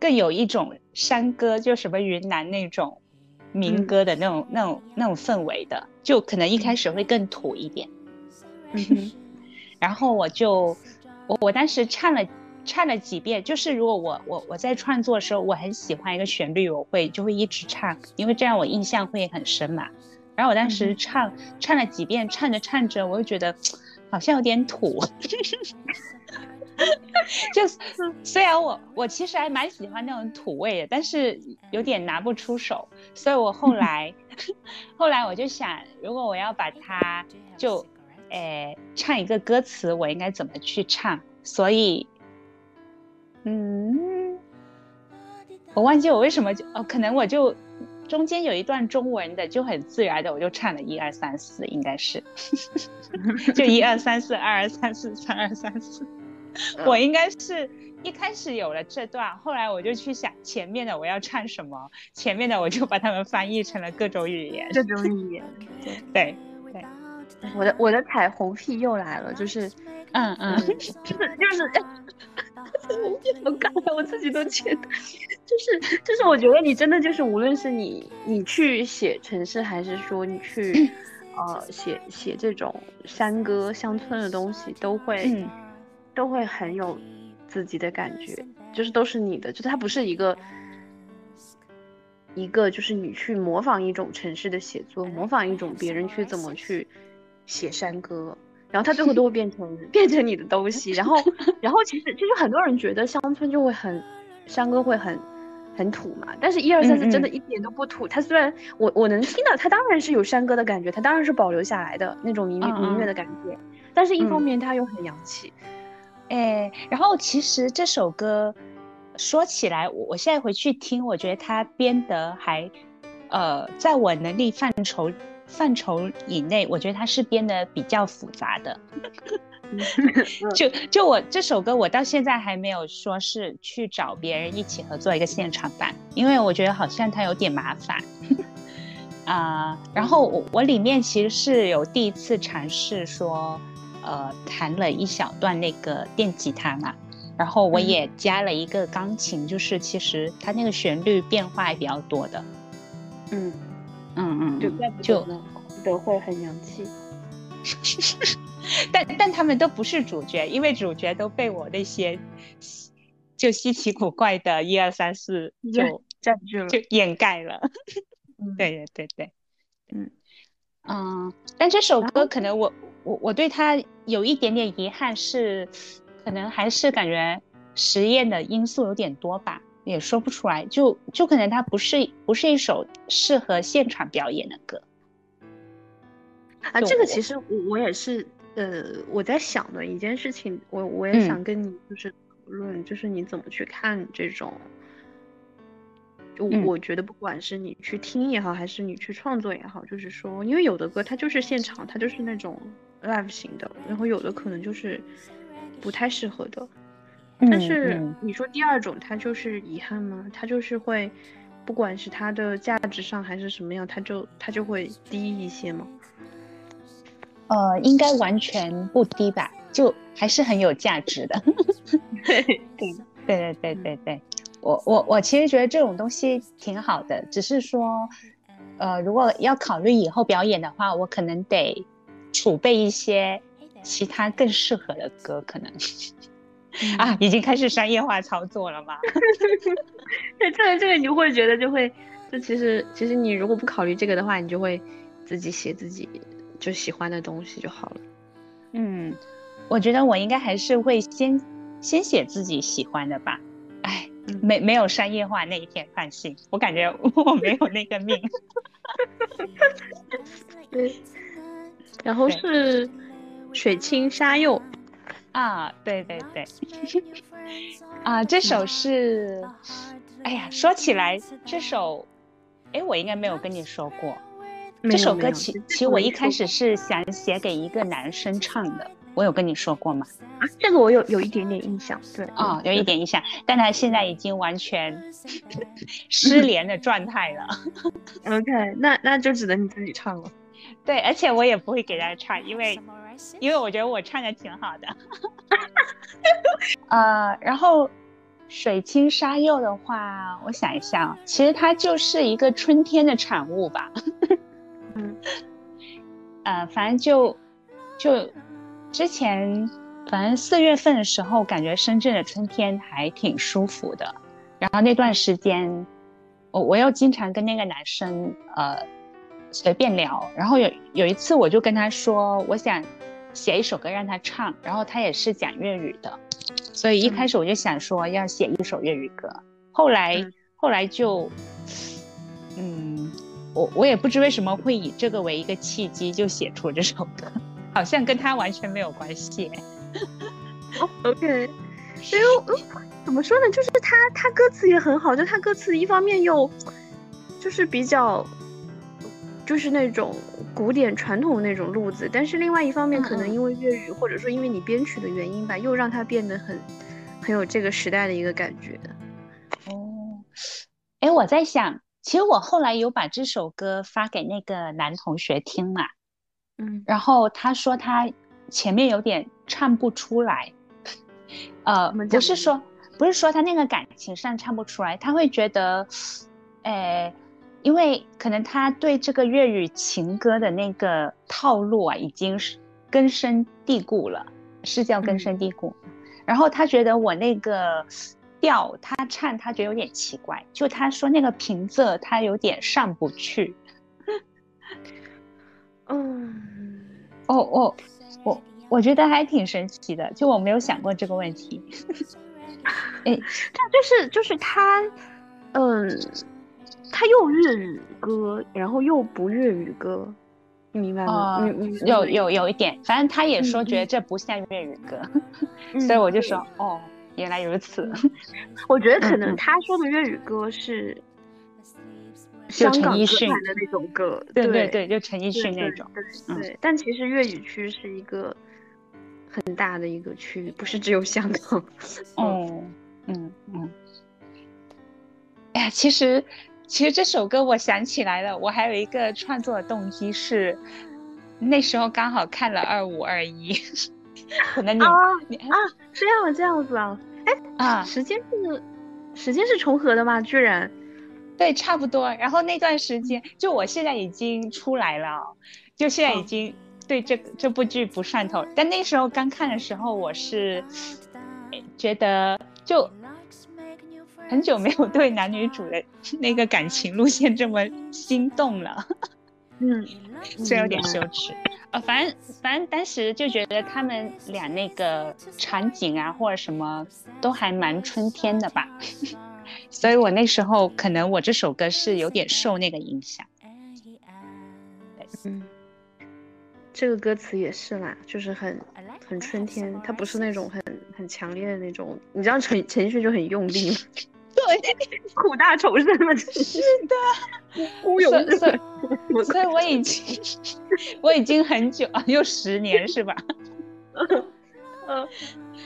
更有一种山歌，就什么云南那种民歌的那种那种那种氛围的，就可能一开始会更土一点。然后我就我我当时唱了。唱了几遍，就是如果我我我在创作的时候，我很喜欢一个旋律，我会就会一直唱，因为这样我印象会很深嘛。然后我当时唱唱了几遍，唱着唱着，我就觉得好像有点土，就虽然我我其实还蛮喜欢那种土味的，但是有点拿不出手。所以我后来 后来我就想，如果我要把它就诶唱一个歌词，我应该怎么去唱？所以。嗯，我忘记我为什么就哦，可能我就中间有一段中文的就很自然的，我就唱了一二三四，应该是，就一二三四，二二三四，三二三四。我应该是一开始有了这段，后来我就去想前面的我要唱什么，前面的我就把它们翻译成了各种语言，各种语言。对。对，我的我的彩虹屁又来了，就是，嗯嗯，就是就是。好尬呀！我自己都觉得，就是就是，我觉得你真的就是，无论是你你去写城市，还是说你去 呃写写这种山歌乡村的东西，都会都会很有自己的感觉，就是都是你的，就它不是一个一个，就是你去模仿一种城市的写作，模仿一种别人去怎么去写山歌。然后它最后都会变成 变成你的东西，然后，然后其实其实很多人觉得乡村就会很，山歌会很，很土嘛。但是一二三四真的一点都不土。它虽然我我能听到，它当然是有山歌的感觉，它当然是保留下来的那种民民乐的感觉。但是一方面它又很洋气，哎，然后其实这首歌说起来，我我现在回去听，我觉得它编的还，呃，在我能力范畴。范畴以内，我觉得它是编的比较复杂的。就就我这首歌，我到现在还没有说是去找别人一起合作一个现场版，因为我觉得好像它有点麻烦。啊，然后我我里面其实是有第一次尝试说，呃，弹了一小段那个电吉他嘛，然后我也加了一个钢琴，就是其实它那个旋律变化也比较多的。嗯嗯嗯，就就都会很洋气。但但他们都不是主角，因为主角都被我那些就稀奇古怪的一二三四就占据了，就掩盖了。对对对对，嗯嗯，但这首歌可能我我我对它有一点点遗憾是，可能还是感觉实验的因素有点多吧，也说不出来，就就可能它不是不是一首适合现场表演的歌。啊，这个其实我我也是，呃，我在想的一件事情，我我也想跟你就是讨论，就是你怎么去看这种，就我觉得不管是你去听也好，还是你去创作也好，就是说，因为有的歌它就是现场，它就是那种 live 型的，然后有的可能就是不太适合的。但是你说第二种，它就是遗憾吗？它就是会，不管是它的价值上还是什么样，它就它就会低一些吗？呃，应该完全不低吧，就还是很有价值的。对对对对对我我我其实觉得这种东西挺好的，只是说，呃，如果要考虑以后表演的话，我可能得储备一些其他更适合的歌，可能啊，已经开始商业化操作了吗？对，这个这个你会觉得就会，就其实其实你如果不考虑这个的话，你就会自己写自己。就喜欢的东西就好了。嗯，我觉得我应该还是会先先写自己喜欢的吧。哎，没没有商业化那一天放心，我感觉我没有那个命。对，然后是水清沙幼啊，对对对，啊，这首是，哎呀，说起来这首，哎，我应该没有跟你说过。这首歌其其实我一开始是想写给一个男生唱的，我有跟你说过吗？啊，这个我有有一点点印象，对，啊，有一点印象，但他现在已经完全 失联的状态了。OK，那那就只能你自己唱了。对，而且我也不会给他唱，因为因为我觉得我唱的挺好的。呃，然后水清沙幼的话，我想一下，其实它就是一个春天的产物吧。嗯，呃，反正就就之前，反正四月份的时候，感觉深圳的春天还挺舒服的。然后那段时间，我我又经常跟那个男生呃随便聊。然后有有一次，我就跟他说，我想写一首歌让他唱。然后他也是讲粤语的，所以一开始我就想说要写一首粤语歌。后来后来就，嗯。我我也不知为什么会以这个为一个契机就写出这首歌，好像跟他完全没有关系。OK，因为怎么说呢，就是他他歌词也很好，就他歌词一方面又就是比较就是那种古典传统那种路子，但是另外一方面可能因为粤语或者说因为你编曲的原因吧，又让它变得很很有这个时代的一个感觉。哦，哎，我在想。其实我后来有把这首歌发给那个男同学听嘛，嗯，然后他说他前面有点唱不出来，呃，不是说不是说他那个感情上唱不出来，他会觉得，诶，因为可能他对这个粤语情歌的那个套路啊，已经是根深蒂固了，是叫根深蒂固，然后他觉得我那个。调他唱，他觉得有点奇怪，就他说那个平仄他有点上不去。嗯，哦哦，我我觉得还挺神奇的，就我没有想过这个问题。哎，他就是就是他，嗯，他又粤语歌，然后又不粤语歌，你明白吗？有有有一点，反正他也说觉得这不像粤语歌，所以我就说哦。原来如此，我觉得可能他说的粤语歌是，香港歌坛的那种歌，对对对，就陈奕迅那种，对对。但其实粤语区是一个很大的一个区域，不是只有香港。哦，嗯嗯。哎呀，其实其实这首歌我想起来了，我还有一个创作的动机是，那时候刚好看了二五二一，可能你你啊这样这样子啊，哎啊，时间是时间是重合的吗？居然。对，差不多。然后那段时间，就我现在已经出来了，就现在已经对这这部剧不上头。但那时候刚看的时候，我是觉得就很久没有对男女主的 那个感情路线这么心动了。嗯，这有点羞耻。呃，反正反正当时就觉得他们俩那个场景啊，或者什么都还蛮春天的吧。所以我那时候可能我这首歌是有点受那个影响，嗯，这个歌词也是啦，就是很很春天，它不是那种很很强烈的那种，你知道陈陈奕迅就很用力吗？对，苦大仇深嘛，是的，孤勇所以，所以我已经 我已经很久啊，又十年是吧？嗯，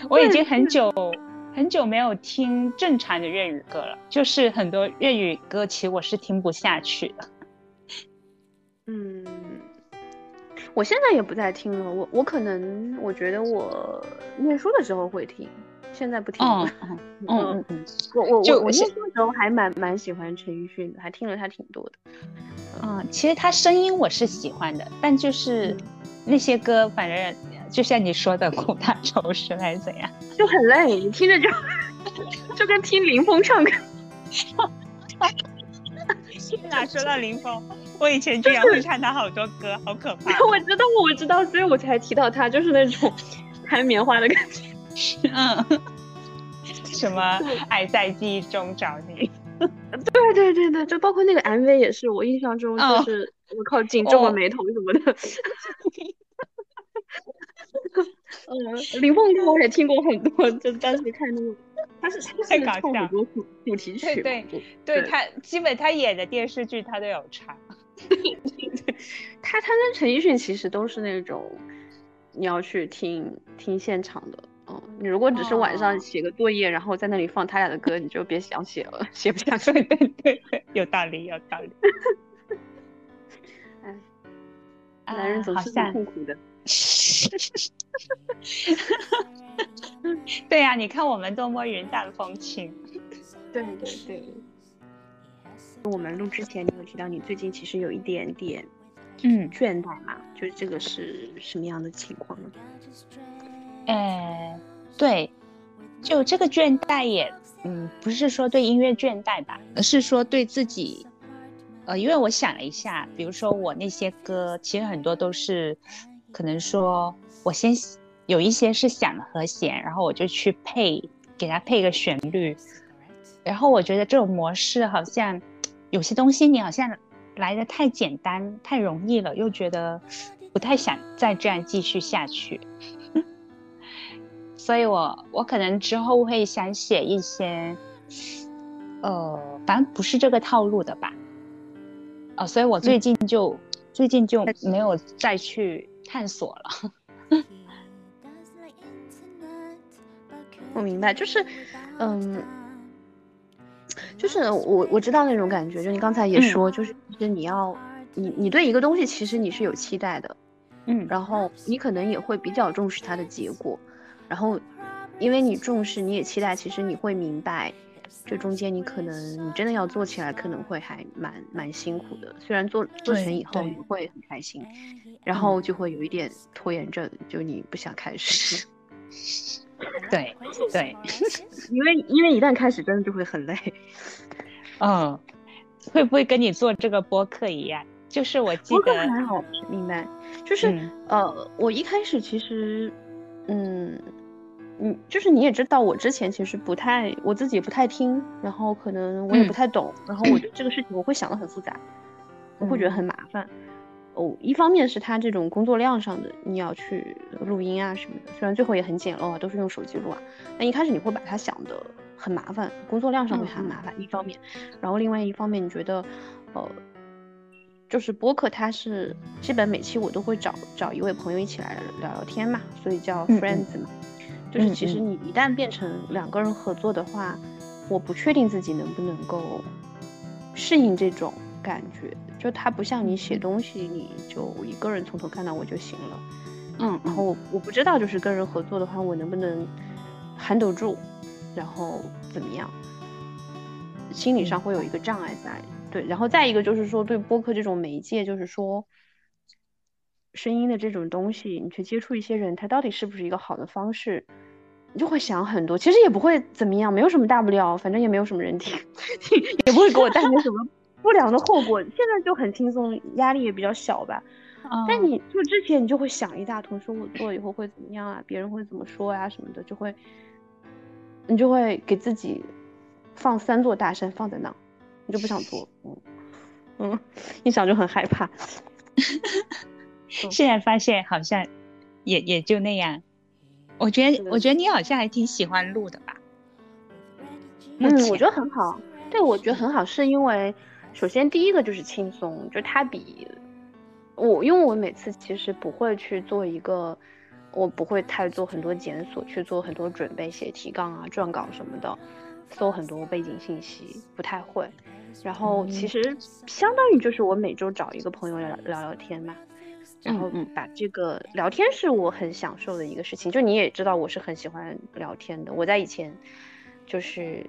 我已经很久。很久没有听正常的粤语歌了，就是很多粤语歌，其实我是听不下去的。嗯，我现在也不再听了。我我可能我觉得我念书的时候会听，现在不听了。嗯嗯嗯，我我我我念书的时候还蛮蛮喜欢陈奕迅的，还听了他挺多的。嗯，其实他声音我是喜欢的，但就是那些歌，反正。就像你说的苦大仇深还是怎样，就很累，你听着就 就跟听林峰唱歌。哪说到林峰，我以前居然会唱他好多歌，好可怕。我知道，我知道，所以我才提到他，就是那种弹棉花的感觉。嗯，什么爱在记忆中找你？对对对对，就包括那个 MV 也是，我印象中就是我靠紧皱了眉头什么的。嗯，林凤歌我也听过很多，就当时看那个，他是太搞笑，很多主主题曲，对对对，他基本他演的电视剧他都有唱。他他跟陈奕迅其实都是那种你要去听听现场的，嗯，你如果只是晚上写个作业，然后在那里放他俩的歌，你就别想写了，写不下去。对 对对，有道理有道理。哎，男人总是痛苦的。对呀，你看我们多么云淡风轻。对对对。我们录之前，你有提到你最近其实有一点点，嗯，倦怠嘛？就是这个是什么样的情况呢？呃，对，就这个倦怠也，嗯，不是说对音乐倦怠吧，而是说对自己，呃，因为我想了一下，比如说我那些歌，其实很多都是。可能说，我先有一些是想和弦，然后我就去配，给它配个旋律。然后我觉得这种模式好像有些东西你好像来的太简单、太容易了，又觉得不太想再这样继续下去。所以我我可能之后会想写一些，呃，反正不是这个套路的吧。哦，所以我最近就最近就没有再去。探索了，我明白，就是，嗯，就是我我知道那种感觉，就你刚才也说，就是就是你要，你你对一个东西其实你是有期待的，嗯，然后你可能也会比较重视它的结果，然后因为你重视，你也期待，其实你会明白。这中间你可能你真的要做起来，可能会还蛮蛮辛苦的。虽然做做成以后你会很开心，然后就会有一点拖延症，就你不想开始。对 对，因为因为一旦开始，真的就会很累。嗯，会不会跟你做这个播客一样？就是我记得还好，明白。就是呃，我一开始其实嗯。嗯，就是你也知道，我之前其实不太，我自己不太听，然后可能我也不太懂，然后我对这个事情我会想的很复杂，我会觉得很麻烦。哦，一方面是他这种工作量上的，你要去录音啊什么的，虽然最后也很简陋啊，都是用手机录啊，但一开始你会把它想的很麻烦，工作量上会很麻烦。一方面，然后另外一方面，你觉得，呃，就是播客，它是基本每期我都会找找一位朋友一起来聊聊天嘛，所以叫 friends 嘛。就是其实你一旦变成两个人合作的话，我不确定自己能不能够适应这种感觉。就它不像你写东西，你就一个人从头看到尾就行了。嗯，然后我不知道就是跟人合作的话，我能不能 handle 住，然后怎么样？心理上会有一个障碍在。对，然后再一个就是说，对播客这种媒介，就是说声音的这种东西，你去接触一些人，他到底是不是一个好的方式？你就会想很多。其实也不会怎么样，没有什么大不了，反正也没有什么人听，也不会给我带来什么不良的后果。现在就很轻松，压力也比较小吧。但你就之前，你就会想一大通，说我做了以后会怎么样啊？别人会怎么说呀？什么的，就会你就会给自己放三座大山放在那。你就不想做，嗯 嗯，一想就很害怕。现在发现好像也也就那样。我觉得我觉得你好像还挺喜欢录的吧？嗯，我觉得很好。对，我觉得很好，是因为首先第一个就是轻松，就它比我，因为我每次其实不会去做一个，我不会太做很多检索，去做很多准备，写提纲啊、撰稿什么的，搜很多背景信息，不太会。然后其实相当于就是我每周找一个朋友聊聊聊天嘛，然后把这个聊天是我很享受的一个事情。就你也知道我是很喜欢聊天的。我在以前就是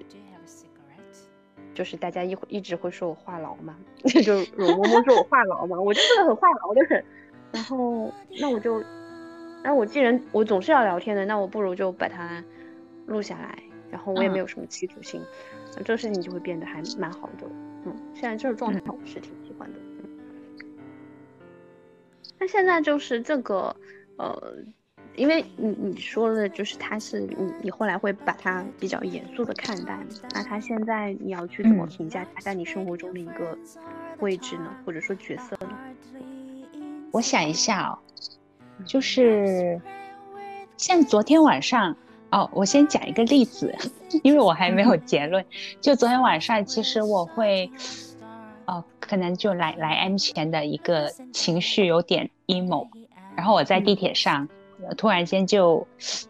就是大家一一直会说我话痨嘛，就容嬷嬷说我话痨嘛，我就是个很话痨的人。然后那我就，那我既然我总是要聊天的，那我不如就把它录下来。然后我也没有什么企图心。这个事情就会变得还蛮好的，嗯，现在这个状态我是挺喜欢的，嗯。那现在就是这个，呃，因为你你说的就是他是你你后来会把他比较严肃的看待，那他现在你要去怎么评价他在你生活中的一个位置呢，或者说角色呢？我想一下哦，就是像昨天晚上。哦，我先讲一个例子，因为我还没有结论。就昨天晚上，其实我会，哦，可能就来来 M 前的一个情绪有点 emo，然后我在地铁上，突然间就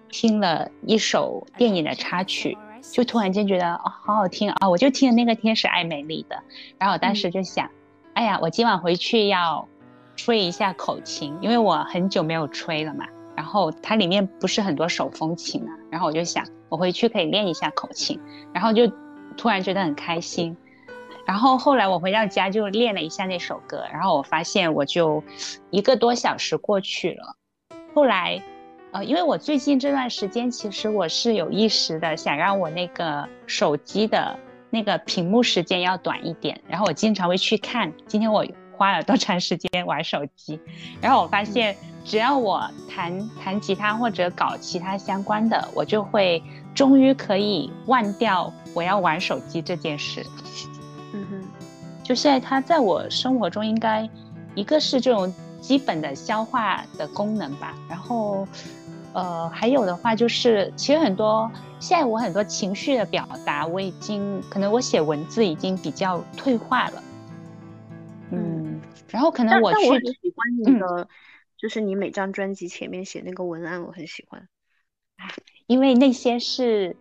听了一首电影的插曲，就突然间觉得哦，好好听啊！我就听了那个天使爱美丽的，然后我当时就想，哎呀，我今晚回去要吹一下口琴，因为我很久没有吹了嘛。然后它里面不是很多手风琴啊，然后我就想我回去可以练一下口琴，然后就突然觉得很开心。然后后来我回到家就练了一下那首歌，然后我发现我就一个多小时过去了。后来，呃，因为我最近这段时间其实我是有意识的想让我那个手机的那个屏幕时间要短一点，然后我经常会去看今天我花了多长时间玩手机，然后我发现。只要我弹弹吉他或者搞其他相关的，我就会终于可以忘掉我要玩手机这件事。嗯哼，就现在它在我生活中应该，一个是这种基本的消化的功能吧，然后，呃，还有的话就是，其实很多现在我很多情绪的表达，我已经可能我写文字已经比较退化了。嗯，然后可能我去喜欢你的。就是你每张专辑前面写那个文案，我很喜欢，因为那些是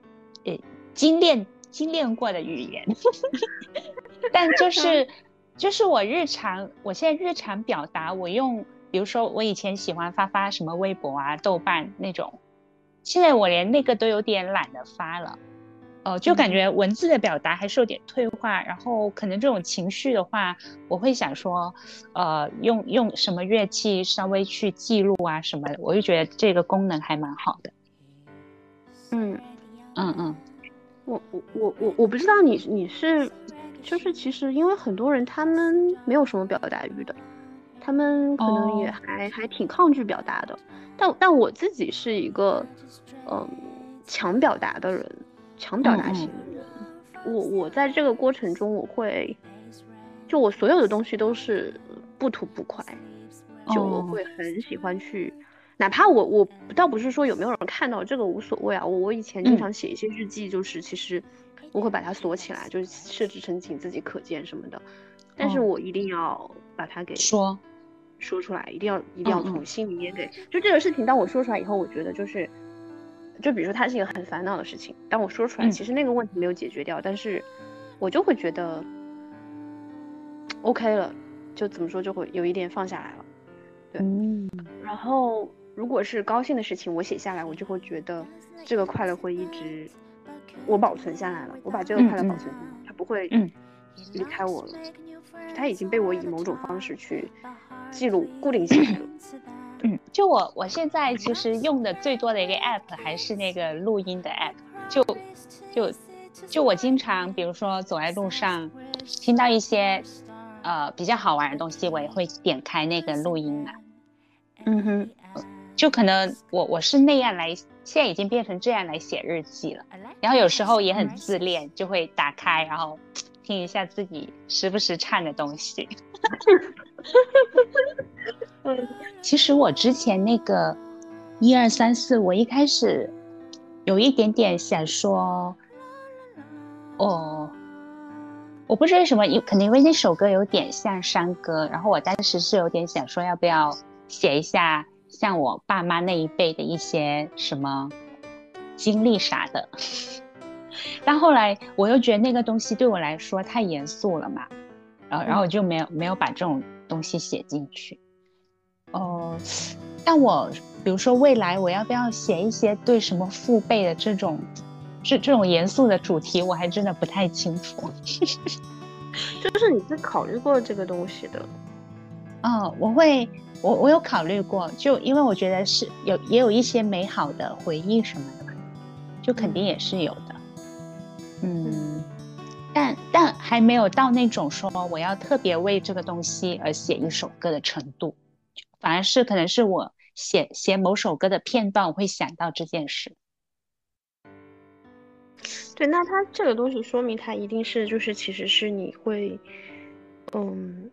呃精炼精炼过的语言，但就是就是我日常，我现在日常表达，我用比如说我以前喜欢发发什么微博啊、豆瓣那种，现在我连那个都有点懒得发了。哦，就感觉文字的表达还是有点退化，然后可能这种情绪的话，我会想说，呃，用用什么乐器稍微去记录啊什么的，我就觉得这个功能还蛮好的。嗯嗯嗯，我我我我我不知道你你是，就是其实因为很多人他们没有什么表达欲的，他们可能也还还挺抗拒表达的，但但我自己是一个嗯强表达的人。强表达型的人，我我在这个过程中，我会，就我所有的东西都是不吐不快，就我会很喜欢去，哪怕我我倒不是说有没有人看到这个无所谓啊，我我以前经常写一些日记，就是其实我会把它锁起来，就是设置成仅自己可见什么的，但是我一定要把它给说。说出来，一定要一定要从心里面给。就这个事情，当我说出来以后，我觉得就是，就比如说它是一个很烦恼的事情，当我说出来，其实那个问题没有解决掉，但是我就会觉得 OK 了，就怎么说就会有一点放下来了。对，然后如果是高兴的事情，我写下来，我就会觉得这个快乐会一直我保存下来了，我把这个快乐保存下来，它不会离开我了，它已经被我以某种方式去记录固定下来了。嗯，就我我现在其实用的最多的一个 app 还是那个录音的 app，就就就我经常比如说走在路上，听到一些。呃，比较好玩的东西，我也会点开那个录音嘛。嗯哼，就可能我我是那样来，现在已经变成这样来写日记了。然后有时候也很自恋，就会打开，然后听一下自己时不时唱的东西。嗯，其实我之前那个一二三四，我一开始有一点点想说，哦。我不知道为什么，因可能因为那首歌有点像山歌，然后我当时是有点想说，要不要写一下像我爸妈那一辈的一些什么经历啥的。但后来我又觉得那个东西对我来说太严肃了嘛，然后然后我就没有没有把这种东西写进去。哦，但我比如说未来我要不要写一些对什么父辈的这种？这这种严肃的主题，我还真的不太清楚。就是你是考虑过这个东西的？嗯，我会，我我有考虑过，就因为我觉得是有也有一些美好的回忆什么的嘛，就肯定也是有的。嗯，但但还没有到那种说我要特别为这个东西而写一首歌的程度，反而是可能是我写写某首歌的片段，我会想到这件事。对，那它这个东西说明它一定是就是其实是你会，嗯，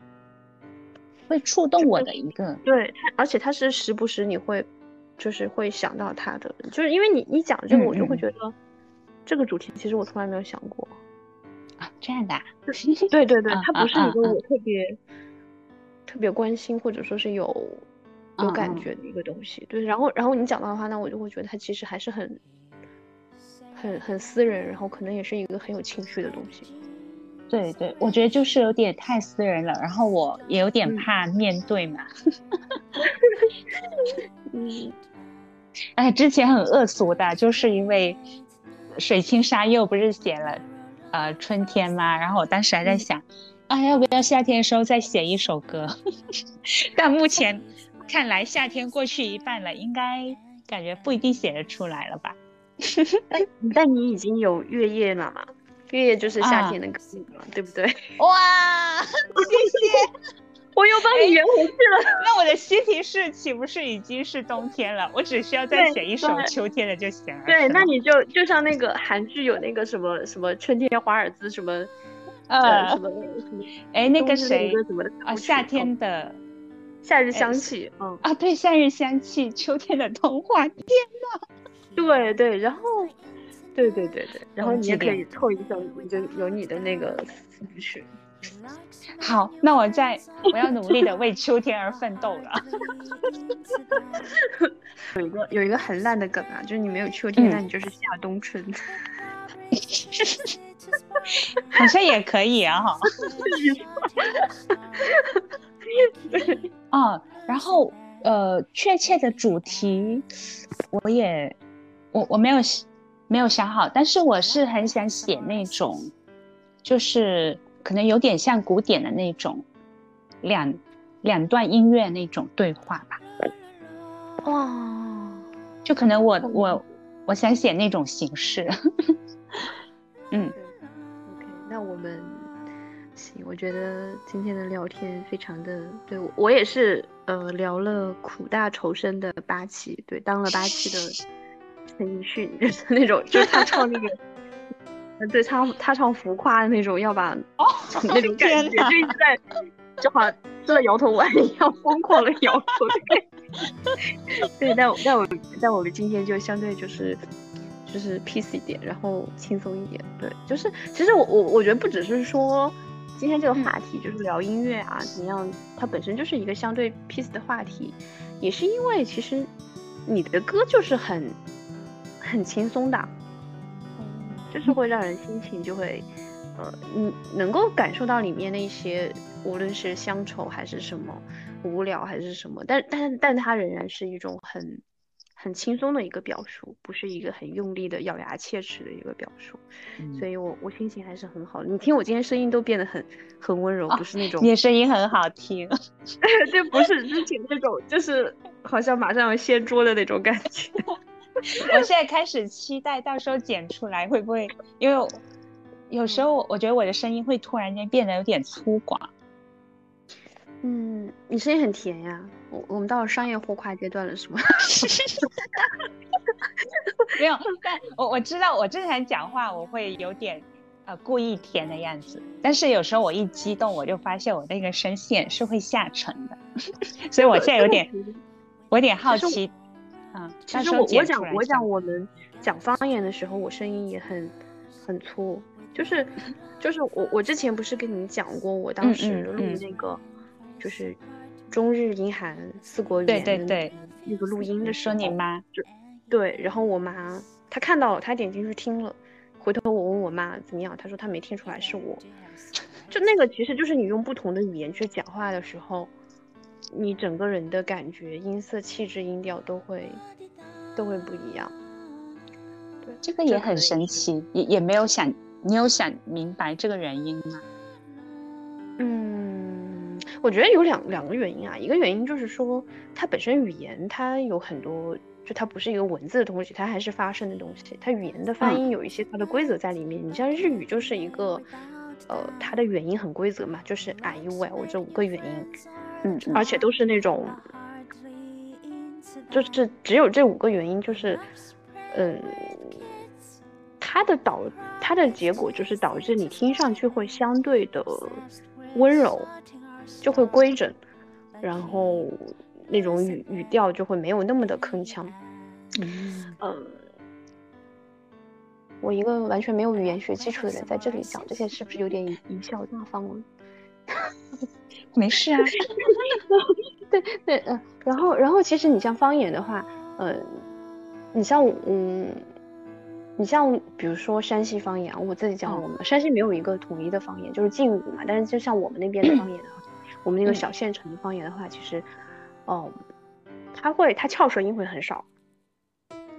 会触动我的一个。对，它而且他是时不时你会，就是会想到他的，就是因为你你讲这个，我就会觉得这个主题其实我从来没有想过啊，这样的。对对对，它不是一个我特别特别关心或者说是有有感觉的一个东西。对，然后然后你讲到的话，那我就会觉得它其实还是很。很很私人，然后可能也是一个很有情绪的东西。对对，我觉得就是有点太私人了，然后我也有点怕面对嘛。嗯，哎，之前很恶俗的，就是因为水清沙幼不是写了呃春天吗？然后我当时还在想，啊，要不要夏天的时候再写一首歌？但目前看来，夏天过去一半了，应该感觉不一定写得出来了吧。但你已经有月夜了嘛？月夜就是夏天的歌了，对不对？哇，谢谢，我又帮你圆回去了。那我的西提示岂不是已经是冬天了？我只需要再写一首秋天的就行了。对，那你就就像那个韩剧有那个什么什么春天华尔兹什么呃什么什么，哎，那个谁什么的啊，夏天的夏日香气，嗯啊，对，夏日香气，秋天的童话，天呐！对对，然后，对对对对，然后你也可以凑一首，就有你的那个词曲。好，那我在我要努力的为秋天而奋斗了。有一个有一个很烂的梗啊，就是你没有秋天，那你就是夏冬春。好像也可以啊，哈。哦，然后呃，确切的主题我也。我我没有没有想好，但是我是很想写那种，就是可能有点像古典的那种，两两段音乐那种对话吧。哇，就可能我我我想写那种形式。嗯，OK，那我们行，我觉得今天的聊天非常的对我也是呃聊了苦大仇深的八七，对，当了八七的。陈奕迅就是那种，就是他唱那个，对他他唱浮夸的那种，要把哦那种 感觉，就一直在，就好像吃了摇头丸一样疯狂的摇头。对，但但我但我们今天就相对就是就是 peace 一点，然后轻松一点。对，就是其实我我我觉得不只是说今天这个话题就是聊音乐啊，怎么样？它本身就是一个相对 peace 的话题，也是因为其实你的歌就是很很轻松的，就是会让人心情就会，呃，你能够感受到里面的一些，无论是乡愁还是什么，无聊还是什么，但但但它仍然是一种很。很轻松的一个表述，不是一个很用力的咬牙切齿的一个表述，所以我我心情还是很好。你听我今天声音都变得很很温柔，不是那种你声音很好听，对，不是之前那种就是好像马上要掀桌的那种感觉。我现在开始期待到时候剪出来会不会，因为有时候我觉得我的声音会突然间变得有点粗犷。嗯，你声音很甜呀。我我们到了商业互夸阶段了，是吗？没有，但我我知道，我正常讲话我会有点呃故意甜的样子，但是有时候我一激动，我就发现我那个声线是会下沉的，所以我现在有点我有点好奇。嗯，其实我我讲我讲我们讲方言的时候，我声音也很很粗，就是就是我我之前不是跟你讲过，我当时录那个。就是中日英韩四国语言对那个录音的时候，说你妈就对，然后我妈她看到了，她点进去听了，回头我问我妈怎么样，她说她没听出来是我，就那个其实就是你用不同的语言去讲话的时候，你整个人的感觉、音色、气质、音调都会都会不一样。对，这个也很神奇，也也没有想，你有想明白这个原因吗？嗯。我觉得有两两个原因啊，一个原因就是说它本身语言它有很多，就它不是一个文字的东西，它还是发声的东西。它语言的发音有一些它的规则在里面。你像日语就是一个，呃，它的元音很规则嘛，就是 i u l 这五个元音，嗯，而且都是那种，就是只有这五个原因，就是，嗯，它的导它的结果就是导致你听上去会相对的温柔。就会规整，然后那种语语调就会没有那么的铿锵。嗯，我一个完全没有语言学基础的人在这里讲这些，是不是有点贻笑大方了？没事啊。对对嗯，然后然后其实你像方言的话，呃，你像嗯，你像比如说山西方言，我自己讲我们山西没有一个统一的方言，就是晋语嘛。但是就像我们那边的方言。我们那个小县城的方言的话，其实，哦，它会它翘舌音会很少，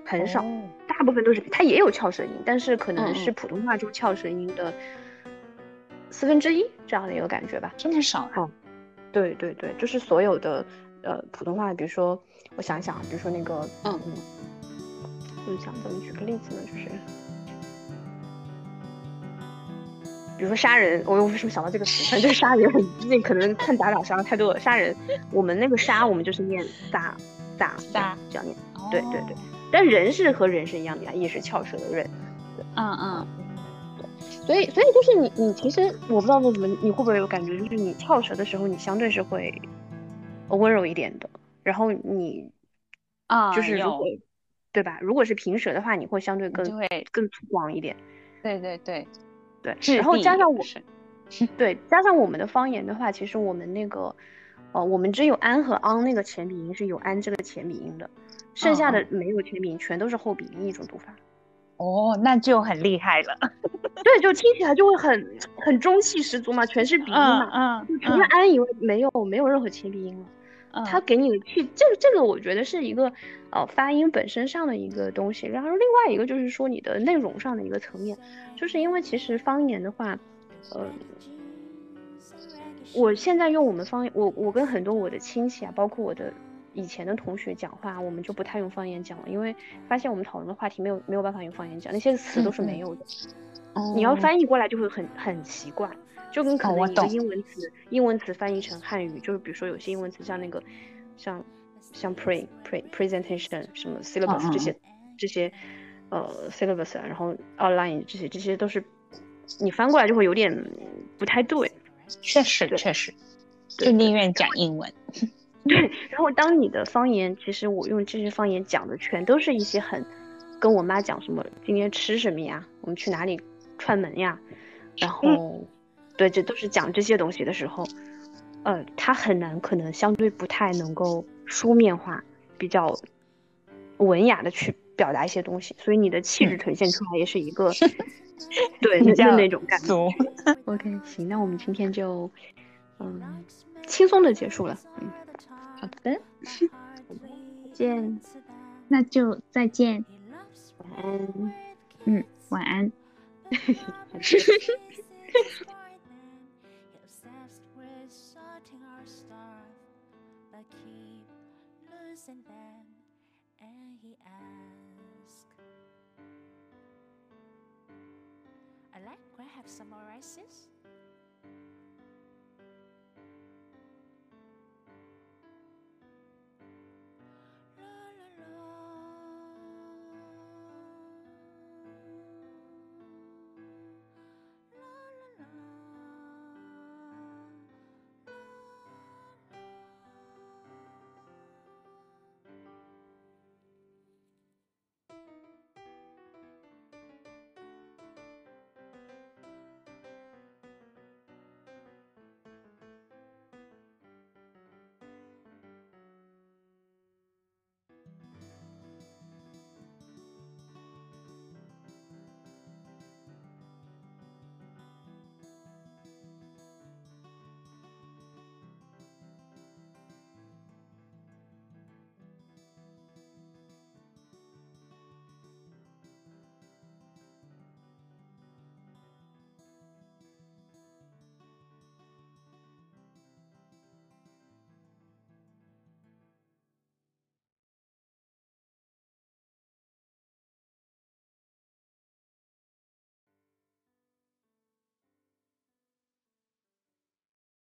很少，大部分都是它也有翘舌音，但是可能是普通话中翘舌音的四分之一这样的一个感觉吧，这么少啊？对对对，就是所有的呃普通话，比如说我想想，比如说那个嗯嗯，就想怎么举个例子呢？就是。比如说杀人，我为什么想到这个词？反 正就是杀人很近可能看打打杀太多了。杀人，我们那个杀我们就是念杀杀杀这样念。对对对，但人是和人是一样的呀，也是翘舌的人。嗯嗯，对。所以所以就是你你其实我不知道为什么你会不会有感觉，就是你翘舌的时候，你相对是会温柔一点的。然后你啊，就是如果对吧？如果是平舌的话，你会相对更更粗犷一点。对对对。对，然后加上我，对，加上我们的方言的话，其实我们那个，呃，我们只有安和昂那个前鼻音是有安这个前鼻音的，剩下的没有前鼻音，全都是后鼻音一种读法。哦，那就很厉害了。对，就听起来就会很很中气十足嘛，全是鼻音嘛，嗯，除了安以外，没有没有任何前鼻音了。他给你的气，这个这个我觉得是一个呃发音本身上的一个东西，然后另外一个就是说你的内容上的一个层面，就是因为其实方言的话，呃，我现在用我们方言，我我跟很多我的亲戚啊，包括我的以前的同学讲话，我们就不太用方言讲了，因为发现我们讨论的话题没有没有办法用方言讲，那些词都是没有的，你要翻译过来就会很很奇怪。就跟可能一个英文词，英文词翻译成汉语，就是比如说有些英文词像那个，像像 pre pre presentation 什么 syllabus 这些这些呃 syllabus，然后 outline 这些这些都是你翻过来就会有点不太对。确实确实，就宁愿讲英文。对，然后当你的方言，其实我用这些方言讲的全都是一些很跟我妈讲什么今天吃什么呀，我们去哪里串门呀，然后。对，这都是讲这些东西的时候，呃，他很难，可能相对不太能够书面化，比较文雅的去表达一些东西，所以你的气质呈现出来也是一个，对，就那种感觉。OK，行，那我们今天就嗯轻松的结束了，嗯，好的，见，那就再见，晚安，嗯，晚安。losing them and he asked I like can I have some more rices?